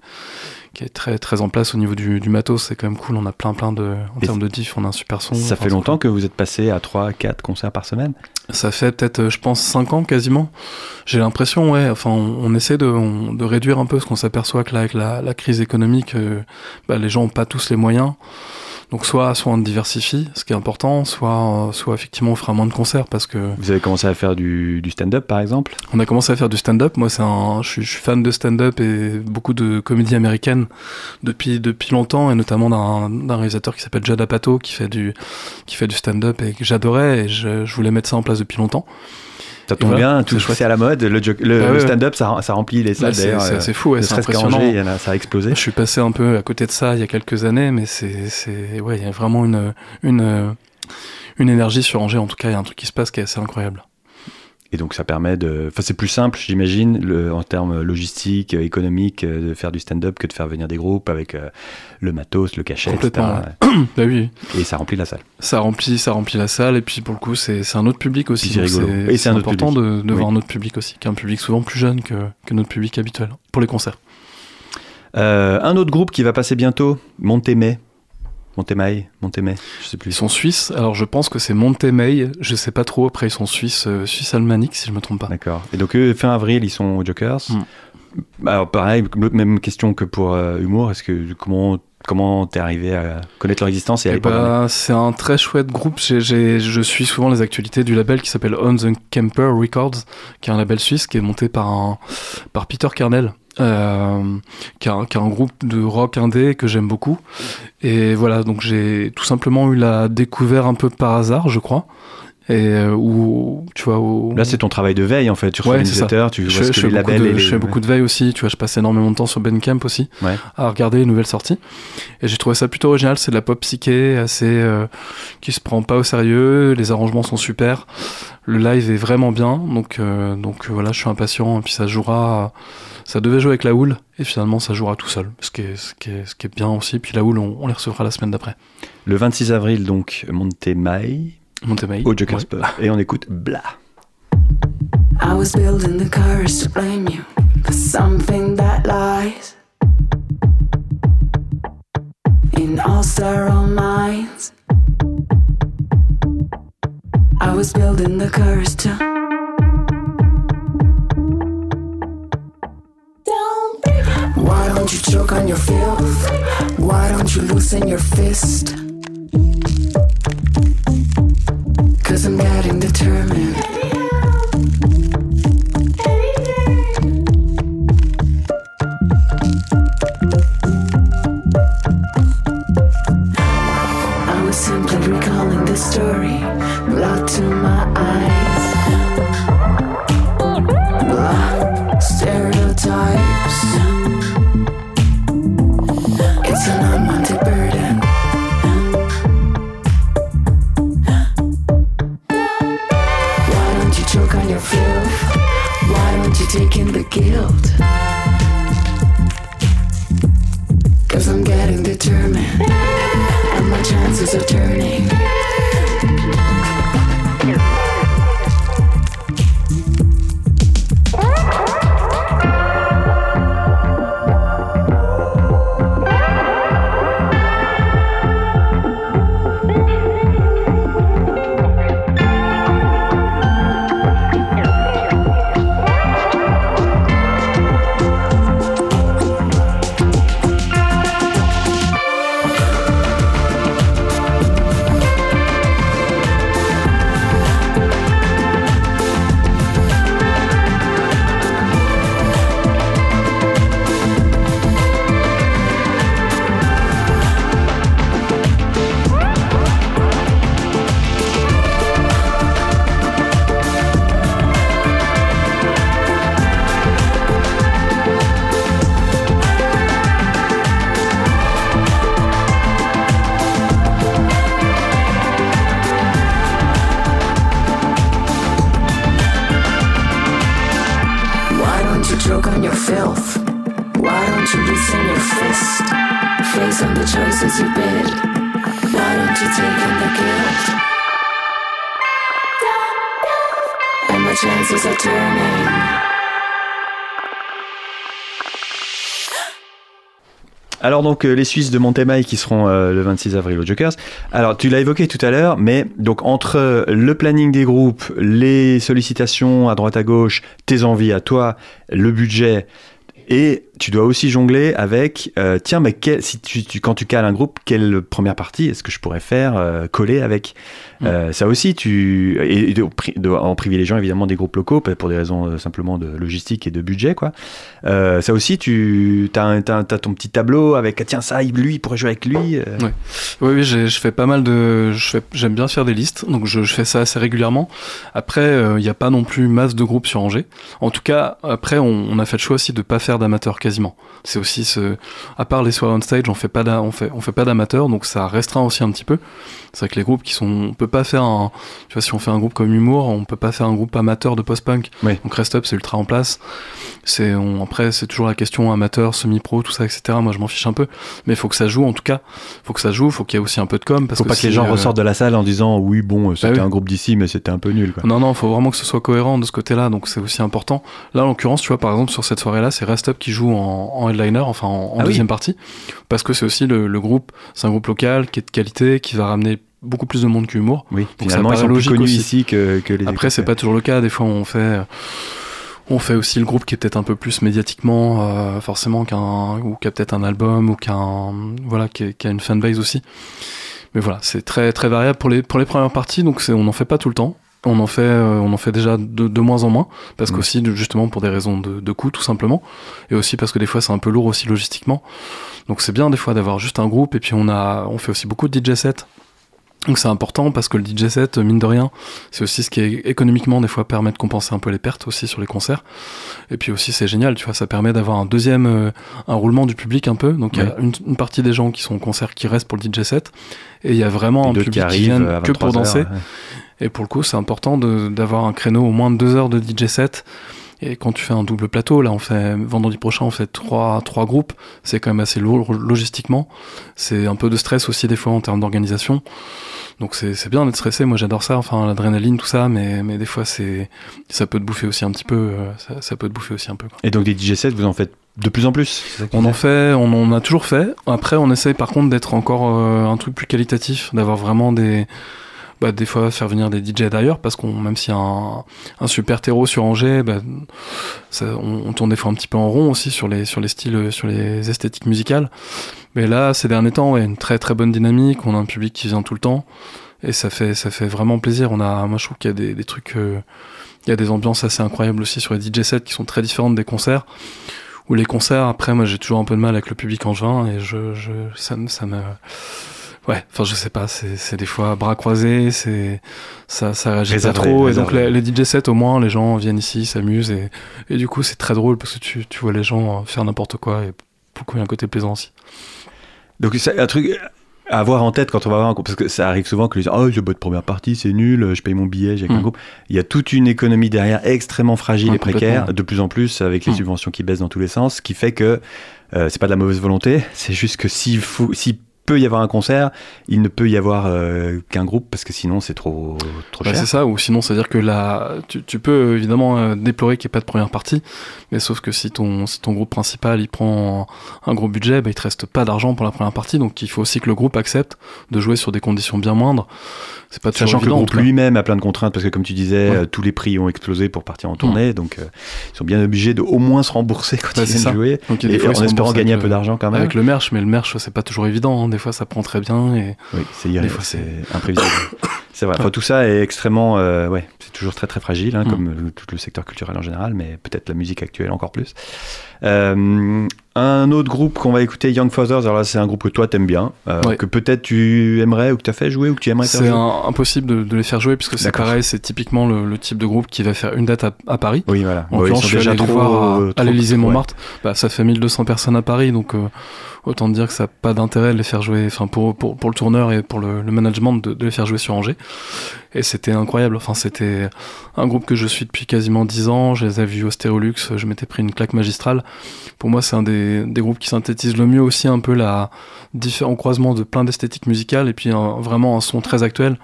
qui est très très en place au niveau du, du matos. C'est quand même cool. On a plein plein de. En termes de diff, on a un super son. Ça Enfin, fait longtemps que vous êtes passé à 3 4 concerts par semaine? Ça fait peut-être, euh, je pense, 5 ans quasiment. J'ai l'impression, ouais. Enfin, on, on essaie de, on- de réduire un peu ce qu'on s'aperçoit que là, avec la, la crise économique, euh, bah, les gens ont pas tous les moyens. Donc, soit, soit on diversifie, ce qui est important, soit, euh, soit effectivement on fera moins de concerts parce que Vous avez commencé à faire du, du stand-up par exemple? On a commencé à faire du stand-up. Moi, c'est un, je suis, je suis fan de stand-up et beaucoup de comédie américaine depuis depuis longtemps, et notamment d'un d'un réalisateur qui s'appelle Judd Apatow qui fait du qui fait du stand-up et que j'adorais et je, je voulais mettre ça en place depuis longtemps. Ça tombe voilà, bien, tout c'est à la mode. Le, Ah ouais, stand-up, ça, ça remplit les salles Là, c'est d'ailleurs. c'est euh, fou, ouais, c'est impressionnant. Angers, a- ça a explosé. Je suis passé un peu à côté de ça il y a quelques années, mais c'est, c'est, ouais, il y a vraiment une, une, une énergie sur Angers. En tout cas, il y a un truc qui se passe qui est assez incroyable. Et donc ça permet de. Enfin, c'est plus simple, j'imagine, en termes logistiques, économiques, euh, de faire du stand-up que de faire venir des groupes avec euh, le matos, le cachet, etc. Complètement, bah oui, Et ça remplit la salle. ça remplit, ça remplit la salle, et puis pour le coup, c'est, un autre public aussi. C'est rigolo. Et c'est autre important de, de Oui. voir un autre public aussi, qui est un public souvent plus jeune que, que notre public habituel pour les concerts. Euh, un autre groupe qui va passer bientôt, Montemay. Montemay, Montemay, je sais Ils plus. sont suisses, alors je pense que c'est Montemay, je sais pas trop, après ils sont suisses, euh, suisse almanique si je me trompe pas. D'accord. Et donc eux, fin avril, ils sont aux Jokers. Mm. Alors pareil, même question que pour euh, Humour. Est-ce que comment comment t'es arrivé à connaître leur existence et à ben, c'est un très chouette groupe. Je suis souvent les actualités du label qui s'appelle On the Camper Records, qui est un label suisse qui est monté par, un, par Peter Kernel. Euh, qui, est un, qui est un groupe de rock indé que j'aime beaucoup. Et voilà donc j'ai tout simplement eu la découverte un peu par hasard je crois et euh, où tu vois où Là, c'est ton travail de veille en fait. Tu reçois Ouais, newsletters, tu je, vois ce fais- que je les beaucoup labels de, et les. je fais beaucoup de veille aussi, tu vois, je passe énormément de temps sur Bandcamp aussi, Ouais. à regarder les nouvelles sorties. Et j'ai trouvé ça plutôt original, c'est de la pop psyché, assez euh, qui se prend pas au sérieux, les arrangements sont super, le live est vraiment bien, donc euh, donc euh, voilà, je suis impatient, et puis ça jouera, ça devait jouer avec la houle, et finalement ça jouera tout seul, ce qui est, ce qui est, ce qui est bien aussi, puis la houle, on, on les recevra la semaine d'après. Le 26 avril, donc, Montemay Montemay. au Joker's Ouais. Pub. Et on écoute Blah. I was building the courage to blame you for something that lies in all sterile minds. I was building the courage to. Don't Why don't you choke on your filth? Why don't you loosen your fist? Cause I'm getting determined. Donc euh, les Suisses de Montemay qui seront euh, le 26 avril au Jokers. Alors tu l'as évoqué tout à l'heure, mais donc entre euh, le planning des groupes, les sollicitations à droite à gauche, tes envies à toi, le budget, et tu dois aussi jongler avec tiens mais quel- si tu, quand tu cales un groupe, quelle première partie est-ce que je pourrais faire coller avec? Euh, Ça aussi tu et, et de- de- en privilégiant évidemment des groupes locaux pour des raisons euh, simplement de logistique et de budget quoi. Euh, ça aussi, tu as, ton petit tableau avec ah, tiens ça, lui, il pourrait jouer avec lui. euh. Ouais. Oui, oui, je fais pas mal de. J'aime bien faire des listes, donc je, je fais ça assez régulièrement. Après, il n'y a pas non plus masse de groupes sur Angers. En tout cas, après, on, on a fait le choix aussi de pas faire d'amateurs quasiment. C'est aussi ce. À part les soirées on stage, on fait pas on fait, on fait pas d'amateurs, donc ça restreint aussi un petit peu. C'est vrai que les groupes qui sont. On peut pas faire un. Tu vois, si on fait un groupe comme Humour, on peut pas faire un groupe amateur de post-punk. Oui. Donc Rest Up, c'est ultra en place. C'est, on- après, c'est toujours la question amateur, semi-pro, tout ça, etc. Moi, je m'en fiche un peu. Mais il faut que ça joue, en tout cas. faut que ça joue, faut qu'il y ait aussi un peu de com. Parce Faut pas que les gens euh, ressortent de la salle en disant oui, bon, euh, c'était oui. un groupe d'ici, mais c'était un peu nul. Quoi. Non, non, faut vraiment que ce soit cohérent de ce côté-là, donc c'est aussi important. Là, en l'occurrence, tu vois, par exemple, sur cette soirée-là, c'est Rest Up qui joue en, en headliner, enfin en, en Ah oui. deuxième partie, parce que c'est aussi le, le groupe, c'est un groupe local qui est de qualité, qui va ramener beaucoup plus de monde que Humour. Oui, Donc finalement, ça ils sont plus logique connus aussi. ici que, que les Après, c'est pas toujours le cas. Des fois, on fait, on fait aussi le groupe qui est peut-être un peu plus médiatiquement, euh, forcément, qu'un, ou qui a peut-être un album, ou qu'un, voilà, qui, a une fanbase aussi. Mais voilà, c'est très, très variable pour les, pour les premières parties, donc c'est, on n'en fait pas tout le temps. On en fait, euh, on en fait déjà de, de moins en moins, parce Mm. qu'aussi, justement, pour des raisons de, de coût, tout simplement. Et aussi parce que des fois, c'est un peu lourd aussi logistiquement. Donc c'est bien, des fois, d'avoir juste un groupe, et puis on a, on fait aussi beaucoup de DJ sets. Donc c'est important parce que le DJ set, mine de rien, c'est aussi ce qui est économiquement des fois permet de compenser un peu les pertes aussi sur les concerts. Et puis aussi c'est génial, tu vois, ça permet d'avoir un deuxième, euh, un roulement du public un peu. Donc il y a une, une partie des gens qui sont au concert qui restent pour le DJ set, et il y a vraiment un public qui vient que pour 23 heures, danser. ouais. Et pour le coup, c'est important d'avoir un créneau au moins de deux heures de DJ set. Et quand tu fais un double plateau, là, on fait vendredi prochain, on fait trois, trois groupes. C'est quand même assez lourd logistiquement. C'est un peu de stress aussi des fois en termes d'organisation. Donc c'est c'est bien d'être stressé. Moi, j'adore ça. Enfin, l'adrénaline, tout ça. Mais, mais des fois, c'est ça peut te bouffer aussi un petit peu. euh, Ça, ça peut te bouffer aussi un peu. quoi. Et donc des DJ sets, vous en faites de plus en plus On en fait, on en a toujours fait. Après, on essaye par contre d'être encore euh, un truc plus qualitatif, d'avoir vraiment des, bah, des fois faire venir des DJ d'ailleurs, parce qu'on même s'il y a un, un super terreau sur Angers, bah, ça, on, on tourne des fois un petit peu en rond aussi sur les sur les styles, euh, sur les esthétiques musicales. Mais là, ces derniers temps, ouais, une très très bonne dynamique. On a un public qui vient tout le temps, et ça fait ça fait vraiment plaisir. On a, moi, je trouve qu'il y a des, des trucs. euh, il y a des ambiances assez incroyables aussi sur les DJ sets qui sont très différentes des concerts. Ou les concerts, après, moi j'ai toujours un peu de mal avec le public en juin et je, je, ça, ça me. Ouais, enfin je sais pas, c'est des fois bras croisés, c'est ça, ça réagit Réservé, pas trop. Et donc les, les DJ sets, au moins, les gens viennent ici, s'amusent et, et du coup c'est très drôle parce que tu, tu vois les gens faire n'importe quoi et beaucoup il y a un côté plaisant aussi. Donc c'est un truc à avoir en tête quand on va voir un groupe, parce que ça arrive souvent que les gens, oh, j'ai botte première partie, c'est nul, je paye mon billet, j'ai avec un Mm. groupe. Il y a toute une économie derrière extrêmement fragile Ouais, et précaire, de plus en plus avec les Mm. subventions qui baissent dans tous les sens, ce qui fait que euh, c'est pas de la mauvaise volonté, c'est juste que s'il faut, s'il peut y avoir un concert, il ne peut y avoir euh, qu'un groupe parce que sinon c'est trop, trop Bah, cher. c'est ça, ou sinon c'est-à-dire que là, tu, tu peux évidemment euh, déplorer qu'il n'y ait pas de première partie, mais sauf que si ton, si ton groupe principal il prend un gros budget, bah, il te reste pas d'argent pour la première partie, donc il faut aussi que le groupe accepte de jouer sur des conditions bien moindres. C'est pas Sachant que le groupe lui-même a plein de contraintes parce que comme tu disais, Ouais. euh, tous les prix ont explosé pour partir en tournée, donc euh, ils sont bien obligés de au moins se rembourser quand Ouais, ils viennent jouer, Donc, et des fois, ils en espérant gagner un peu d'argent quand même. Avec le merch, mais le merch c'est pas toujours évident, hein. Des fois ça prend très bien et Oui, c'est Des fois, c'est imprévisible. c'est vrai. Enfin, tout ça est extrêmement, euh, ouais, c'est toujours très très fragile, hein, Mm. comme tout le secteur culturel en général, mais peut-être la musique actuelle encore plus. Euh, un autre groupe qu'on va écouter, Young Fathers. Alors là, c'est un groupe que toi t'aimes bien, euh, Ouais. que peut-être tu aimerais ou que tu as fait jouer ou que tu aimerais faire c'est jouer. un- impossible de, de les faire jouer puisque c'est pareil, c'est typiquement le, le type de groupe qui va faire une date à, à Paris. Oui, voilà. En Ouais, ils sont je suis déjà trop, voir à, euh, à ouais. Montmartre. Bah, ça fait 1200 personnes à Paris, donc euh, autant dire que ça n'a pas d'intérêt de les faire jouer, enfin pour, pour, pour le tourneur et pour le, le management de, de les faire jouer sur Angers. Et c'était incroyable. Enfin, c'était un groupe que je suis depuis quasiment 10 ans. Je les ai vus au Stéréolux. Je m'étais pris une claque magistrale. Pour moi, c'est un des, groupes qui synthétise le mieux aussi un peu la différents croisements de plein d'esthétiques musicales et puis vraiment un son très actuel.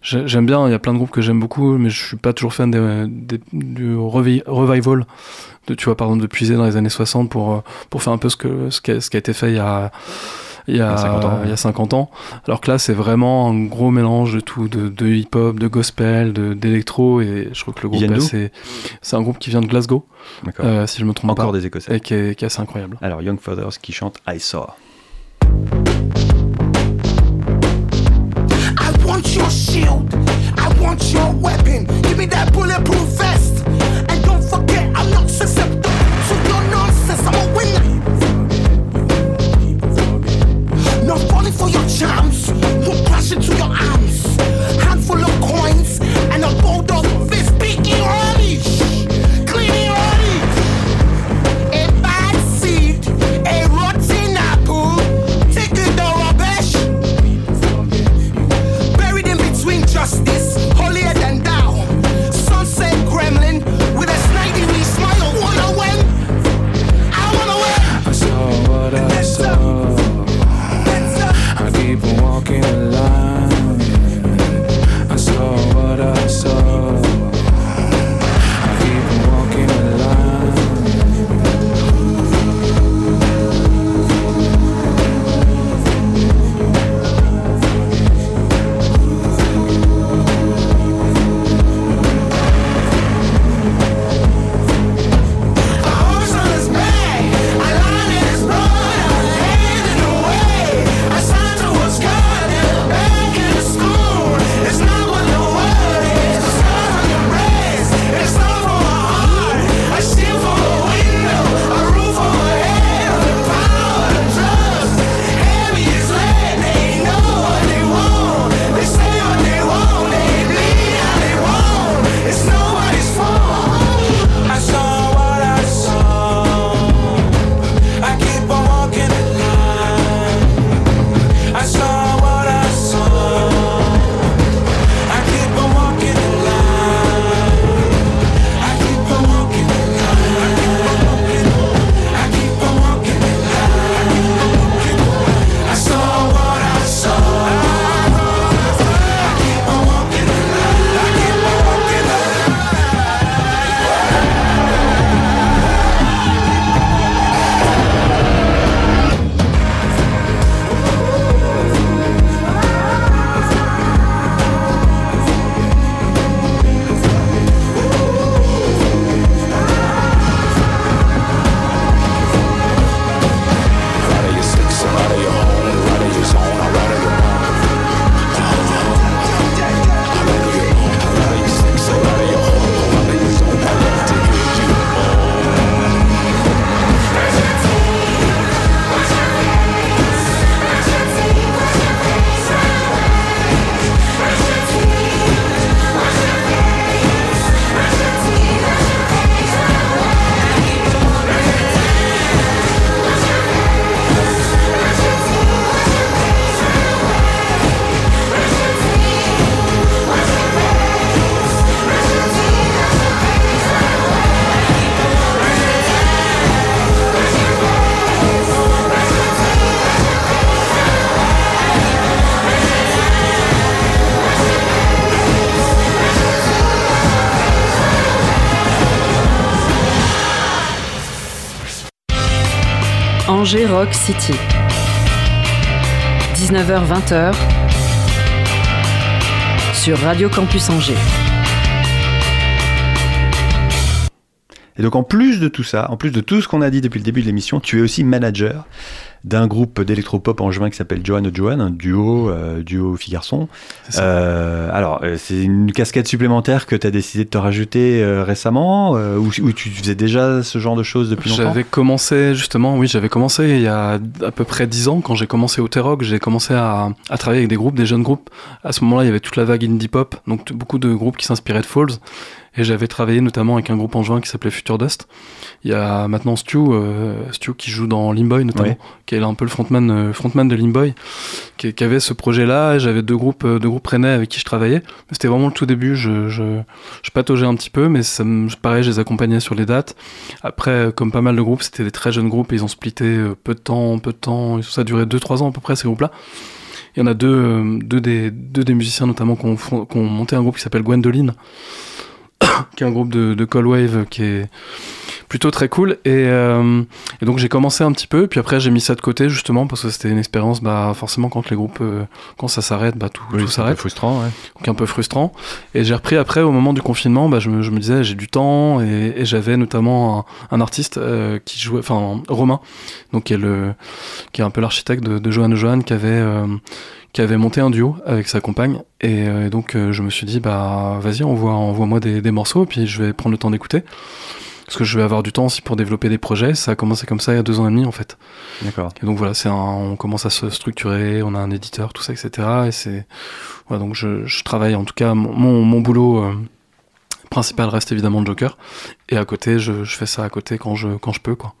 J'ai- J'aime bien, il y a plein de groupes que j'aime beaucoup, mais je suis pas toujours fan des, du revi- revival, de, tu vois, par exemple, de dans les années 60 pour, euh, pour faire un peu ce, que, ce, qui a, ce qui a été fait il y a, il y a, Il y a 50 ans, il y a 50 ans. Alors que là, c'est vraiment un gros mélange de tout, de, de hip-hop, de gospel, de- d'électro, et je trouve que le groupe, c'est un groupe qui vient de Glasgow, D'accord. euh, si je me trompe Encore pas, des Écossais. et qui est, qui est assez incroyable. Alors, Young Fathers qui chante I Saw. I want your shield. I want your weapon. Give me that bulletproof Angers Rock City. 19h-20h sur Radio Campus Angers. Et donc en plus de tout ça, en plus de tout ce qu'on a dit depuis le début de l'émission, tu es aussi manager d'un groupe d'électropop en juin qui s'appelle Johan Johan, un duo, euh, duo ça. Euh, alors, euh, c'est une casquette supplémentaire que tu as décidé de te rajouter euh, récemment ou, ou tu faisais déjà ce genre de choses depuis longtemps? J'avais commencé justement, oui, j'avais commencé il y a à peu près 10 ans quand j'ai commencé au T-Rock, j'ai commencé à, à travailler avec des groupes, des jeunes groupes. À ce moment-là, il y avait toute la vague indie pop, donc beaucoup de groupes qui s'inspiraient de Falls. Et j'avais travaillé notamment avec un groupe en juin qui s'appelait Future Dust. Il y a maintenant Stu, euh, Stu qui joue dans Limboy notamment, Ouais. qui est un peu le frontman, euh, frontman de Limboy, qui, qui avait ce projet-là. Et J'avais deux groupes, euh, deux groupes rennais avec qui je travaillais. Mais C'était vraiment le tout début. Je, je, je pataugeais un petit peu, mais ça me, pareil, je les accompagnais sur les dates. Après, comme pas mal de groupes, c'était des très jeunes groupes et ils ont splitté peu de temps, peu de temps. Ça a duré 2-3 ans à peu près, ces groupes-là. Il y en a deux, deux, des, deux des musiciens notamment qui ont, fon- qui ont monté un groupe qui s'appelle Gwendoline, qui est un groupe de, de Cold Wave qui est plutôt très cool. Et, euh, et donc j'ai commencé un petit peu, puis après j'ai mis ça de côté justement parce que c'était une expérience, bah, forcément quand les groupes, euh, quand ça s'arrête, bah, tout, Oui, tout c'est un peu s'arrête frustrant. ouais. donc un peu frustrant. Et j'ai repris après, au moment du confinement, bah, je, me, je me disais, j'ai du temps, et, et j'avais notamment un, un artiste euh, qui jouait, enfin Romain, donc qui est, le, qui est un peu l'architecte de, de Johan Johan, qui avait, euh, qui avait monté un duo avec sa compagne. Et, euh, et donc euh, je me suis dit, bah vas-y, envoie, envoie-moi des, des morceaux, puis je vais prendre le temps d'écouter. Parce que je vais avoir du temps aussi pour développer des projets. Ça a commencé comme ça il y a deux ans et demi en fait. D'accord. Et donc voilà, c'est un, on commence à se structurer, on a un éditeur, tout ça, etc. Et c'est, voilà, donc je, je travaille, en tout cas, mon, mon, mon boulot euh, principal reste évidemment le Joker. Et à côté, je, je fais ça à côté quand je, quand je peux, quoi.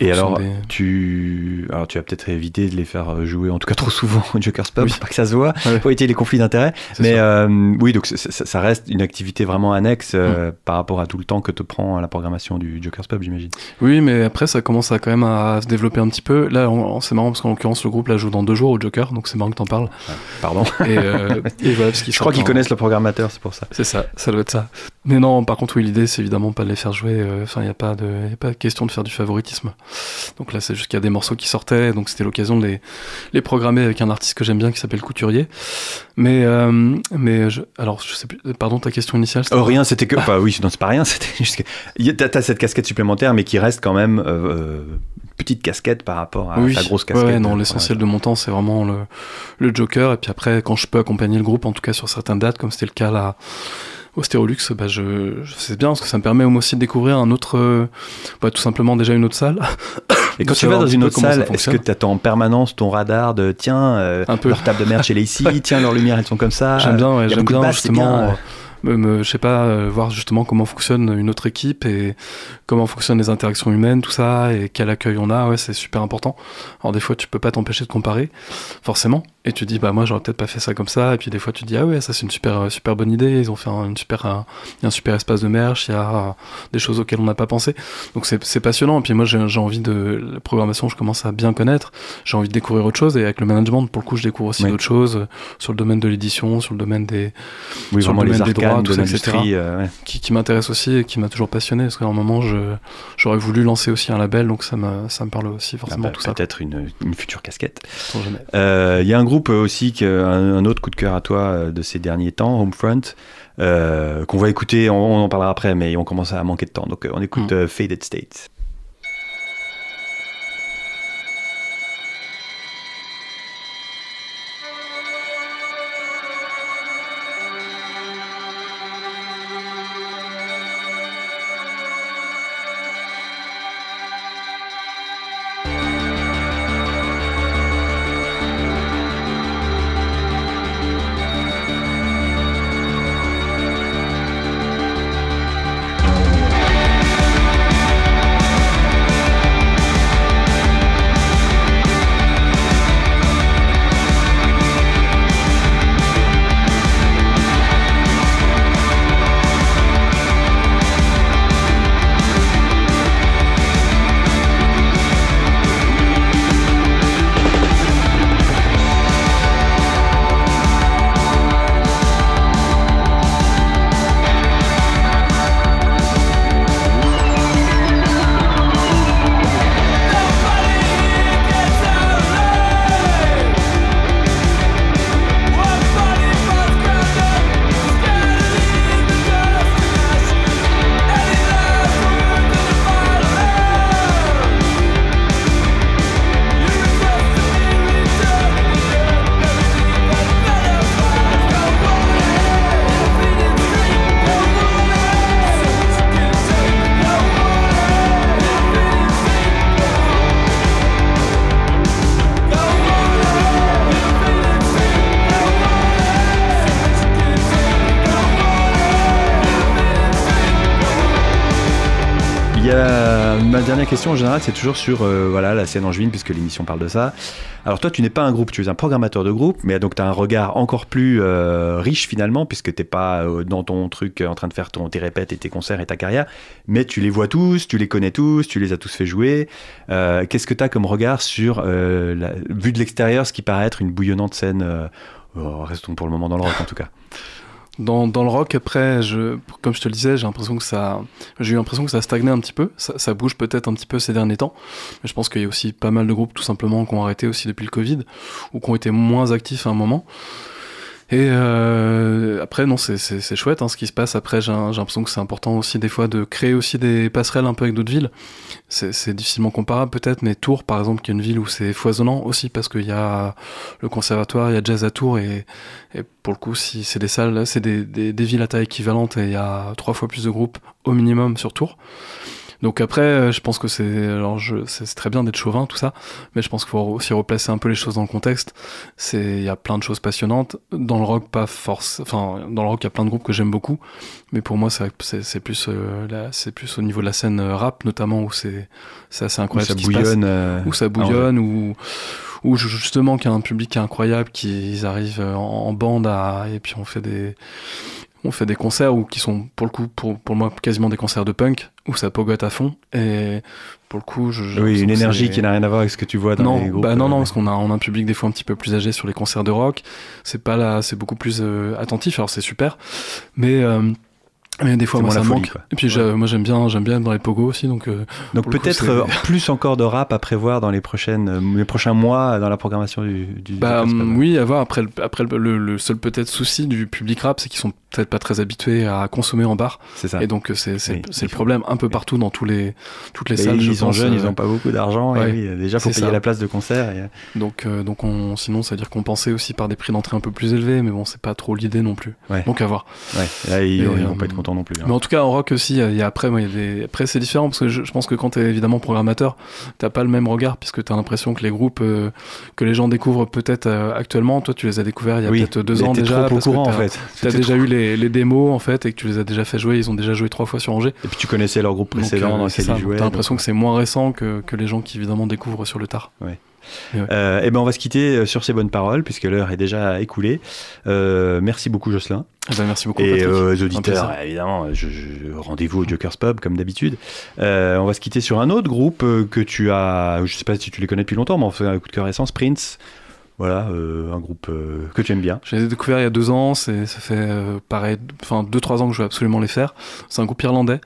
Et alors, des- tu, alors, tu as peut-être évité de les faire euh, jouer, en tout cas trop souvent au Joker's Pub, Oui. pour pas que ça se voit, Ouais. pour éviter les conflits d'intérêts. Mais euh, oui, donc ça, reste une activité vraiment annexe Mm. euh, par rapport à tout le temps que te prend la programmation du Joker's Pub, j'imagine. Oui, mais après, ça commence à quand même à se développer un petit peu. Là, c'est marrant parce qu'en l'occurrence, le groupe là joue dans deux jours au Joker, donc c'est marrant que t'en parles. Pardon. Et, euh, et voilà, parce Je crois qu'ils en- connaissent le programmateur, c'est pour ça. C'est ça, ça doit être ça. Mais non, par contre, oui, l'idée, c'est évidemment pas de les faire jouer. euh, Enfin, il n'y a, pas de- y a pas de question de faire du favoritisme. Donc là, c'est juste qu'il y a des morceaux qui sortaient, donc c'était l'occasion de les, les programmer avec un artiste que j'aime bien qui s'appelle Couturier. Mais, euh, mais je, alors, je sais plus, pardon, ta question initiale Oh, rien, c'était que. Enfin, oui, non, c'est pas rien, c'était juste que. y a- T'as t'as cette casquette supplémentaire, mais qui reste quand même euh, euh, petite casquette par rapport à oui, ta grosse casquette. ouais, non, l'essentiel de mon temps, c'est vraiment le, le Joker. Et puis après, quand je peux accompagner le groupe, en tout cas sur certaines dates, comme c'était le cas là au Stérolux, bah je, je c'est bien parce que ça me permet moi aussi de découvrir un autre, euh, bah, tout simplement déjà une autre salle. Et quand tu vas dans un une autre salle, est-ce que tu attends en permanence ton radar de tiens, euh, Un peu. leur table de merde elle est ici, tiens, leurs lumières elles sont comme ça. J'aime bien, ouais, j'aime justement, bien. euh, me, me- je sais pas, euh, voir justement comment fonctionne une autre équipe et comment fonctionnent les interactions humaines, tout ça, et quel accueil on a, ouais, c'est super important. Alors des fois, tu peux pas t'empêcher de comparer, forcément, et tu dis, bah moi, j'aurais peut-être pas fait ça comme ça, et puis des fois, tu dis, ah ouais, ça c'est une super, euh, super bonne idée, ils ont fait un, une super, un, a un super espace de merch, il y a euh, des choses auxquelles on n'a pas pensé. Donc c'est c'est passionnant, et puis moi, j'ai j'ai envie de, la programmation, je commence à bien connaître, j'ai envie de découvrir autre chose, et avec le management, pour le coup, je découvre aussi Oui. d'autres choses, euh, sur le domaine de l'édition, sur le domaine des, Oui, sur le domaine des droits, tout de ça, etc. euh, ouais. qui, qui m'intéresse aussi et qui m'a toujours passionné parce qu'à un moment j'aurais voulu lancer aussi un label donc ça me ça me parle aussi Ah forcément bah, tout ça Peut-être une, une future casquette. Euh, Il y a un groupe euh, aussi, que, un, un autre coup de cœur à toi euh, de ces derniers temps, Homefront, euh, qu'on va écouter, on, on en parlera après, mais on commence à manquer de temps. Donc on écoute Mm. Faded States. Question en général, c'est toujours sur euh, voilà la scène angevine puisque l'émission parle de ça. Alors toi, tu n'es pas un groupe, tu es un programmateur de groupe, mais donc tu as un regard encore plus euh, riche finalement puisque t'es pas euh, dans ton truc en train de faire ton, tes répètes et tes concerts et ta carrière, mais tu les vois tous, tu les connais tous, tu les as tous fait jouer. Qu'est-ce que tu as comme regard sur la, vu de l'extérieur ce qui paraît être une bouillonnante scène oh, Restons pour le moment dans le rock en tout cas. Dans, dans le rock, après, je, comme je te le disais, j'ai l'impression que ça, j'ai eu l'impression que ça stagnait un petit peu. Ça, ça bouge peut-être un petit peu ces derniers temps, mais je pense qu'il y a aussi pas mal de groupes tout simplement qui ont arrêté aussi depuis le Covid ou qui ont été moins actifs à un moment. Et euh, après, non, c'est- chouette hein, ce qui se passe. Après, j'ai l'impression que c'est important aussi des fois de créer aussi des passerelles un peu avec d'autres villes. C'est difficilement comparable peut-être, mais Tours, par exemple, qui est une ville où c'est foisonnant aussi parce qu'il y a le conservatoire, il y a jazz à Tours et, et pour le coup, si c'est des salles, c'est des, des villes à taille équivalente et il y a trois fois plus de groupes au minimum sur Tours. Donc après, euh, je pense que c'est alors je c'est très bien d'être chauvin tout ça, mais je pense qu'il faut aussi replacer un peu les choses dans le contexte. C'est il y a plein de choses passionnantes dans le rock, pas force. Enfin, dans le rock, il y a plein de groupes que j'aime beaucoup, mais pour moi, c'est plus euh, là, c'est plus au niveau de la scène euh, rap notamment où c'est c'est assez Où incroyable ça ce qui se passe bouillonne. euh, où ça bouillonne, où, où ju- justement qu'il y a un public incroyable, qu'ils arrivent euh, en, en bande à, et puis on fait des, on fait des concerts où, qui sont pour le coup, pour, pour moi, quasiment des concerts de punk, où ça pogote à fond, et pour le coup, je, Oui, une énergie qui n'a rien à voir avec ce que tu vois dans non, les groupes. bah non, euh, non, parce qu'on a, on a un public des fois un petit peu plus âgé sur les concerts de rock. C'est pas là, c'est beaucoup plus euh, attentif. Alors c'est super, mais euh, mais des fois moi ça me manque. quoi. Et puis moi j'aime bien, j'aime bien être dans les pogos aussi, donc euh, Donc peut-être euh, plus encore de rap à prévoir dans les prochaines, euh, les prochains mois dans la programmation du. du Bah oui, à voir. Après, le, après le, seul peut-être souci du public rap, c'est qu'ils sont peut-être pas très habitués à consommer en bar. c'est ça. Et donc c'est Oui, le problème un peu partout dans tous les toutes les salles. je ils sont pense, jeunes, euh, ils n'ont pas beaucoup d'argent. ouais, et oui, déjà, faut payer ça. la place de concert. et, Donc donc on sinon ça veut dire compenser aussi par des prix d'entrée un peu plus élevés, mais bon c'est pas trop l'idée non plus. Ouais. Donc à voir. ouais, là, ils, Et, ils vont pas être contents non plus. hein. Mais en tout cas, en rock aussi, il y a après, moi, il y a des... après c'est différent parce que je, je pense que quand t'es évidemment programmateur, t'as pas le même regard puisque t'as l'impression que les groupes euh, que les gens découvrent peut-être euh, actuellement, toi tu les as découverts il y a oui, peut-être deux ans déjà. trop au parce que courant en fait. T'as T'es déjà trop- eu les, les démos en fait et que tu les as déjà fait jouer, ils ont déjà joué trois fois sur Angers. Et puis tu connaissais leur groupe Donc, précédent euh, dans lequel ils donc jouaient. T'as l'impression donc, que c'est moins récent que, que les gens qui évidemment découvrent sur le tard. Euh, eh ben on va se quitter euh, sur ces bonnes paroles puisque l'heure est déjà écoulée. Euh, merci beaucoup Jocelyn. Eh ben, merci beaucoup. Et euh, aux auditeurs, évidemment, je, je- rendez-vous au Joker's Pub comme d'habitude. On va se quitter sur un autre groupe que tu as, je sais pas si tu les connais depuis longtemps, mais on fait un coup de cœur récent, Prince. Voilà, un groupe que tu aimes bien. Je les ai découverts il y a deux ans, c'est, ça fait pareil, enfin deux trois ans que je veux absolument les faire. C'est un groupe irlandais.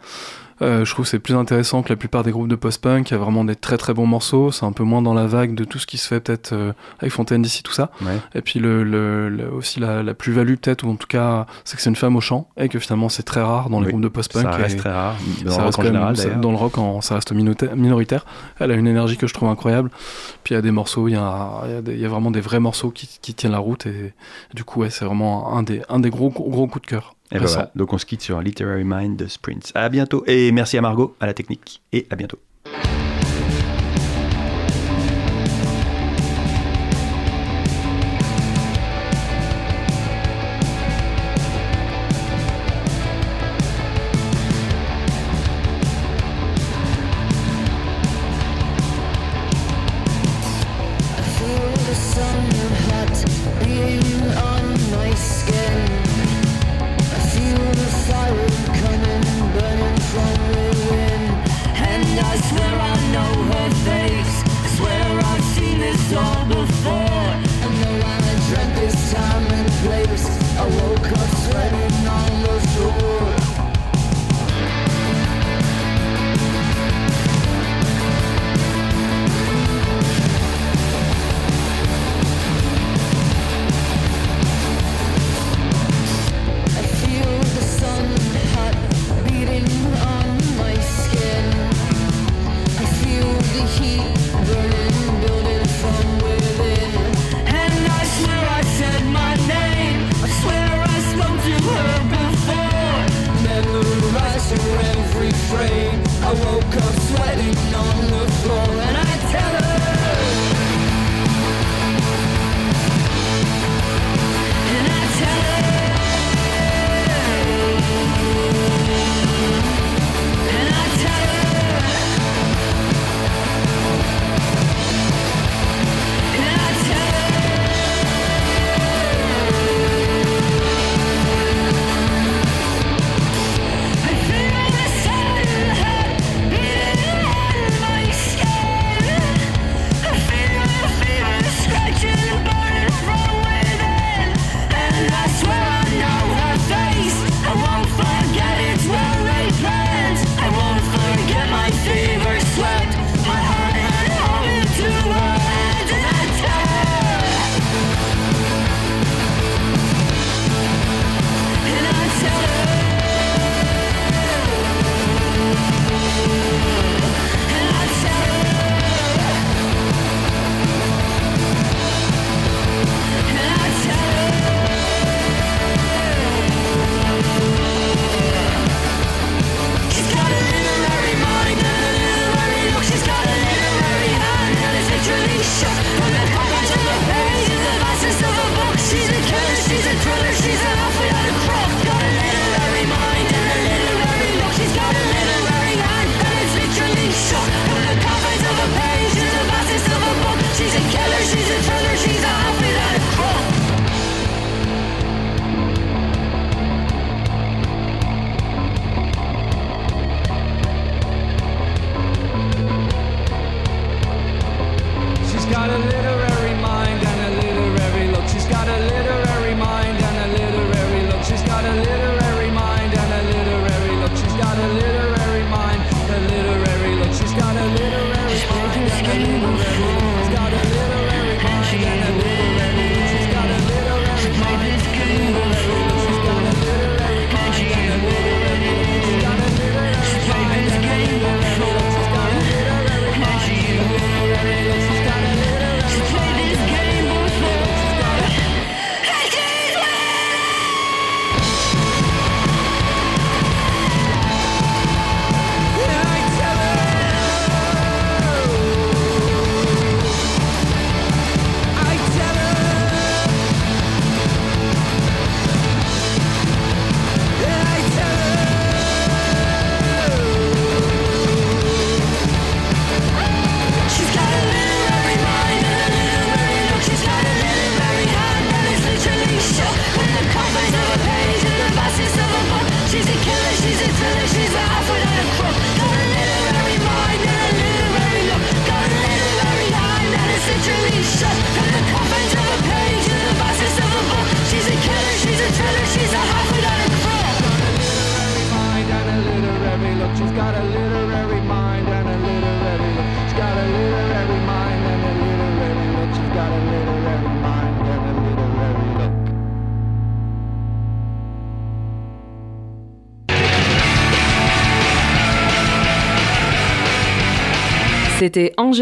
Euh, je trouve que c'est plus intéressant que la plupart des groupes de post-punk. Il y a vraiment des très très bons morceaux. C'est un peu moins dans la vague de tout ce qui se fait peut-être euh, avec Fontaine d'ici tout ça. Ouais. Et puis le, le- le- aussi la, la plus-value peut-être, ou en tout cas, c'est que c'est une femme au chant et que finalement c'est très rare dans les Oui, groupes de post-punk. Ça reste très rare, dans ça le rock en même- général dans le rock, en- ça reste minoritaire. Elle a une énergie que je trouve incroyable. Puis il y a des morceaux, il y a, il y a des- il y a vraiment des vrais morceaux qui, qui tiennent la route. Et, du coup, ouais, c'est vraiment un des, un des gros, gros, gros coups de cœur. Et ben voilà. Donc on se quitte sur Literary Mind de Prince. À bientôt et merci à Margot à la technique et à bientôt.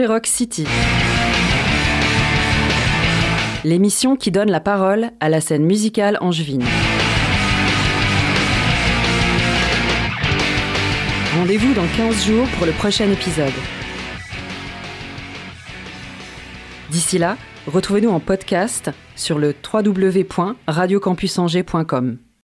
Rock City. L'émission qui donne la parole à la scène musicale angevine. Rendez-vous dans 15 jours pour le prochain épisode. D'ici là, retrouvez-nous en podcast sur le www.radiocampusangers.com.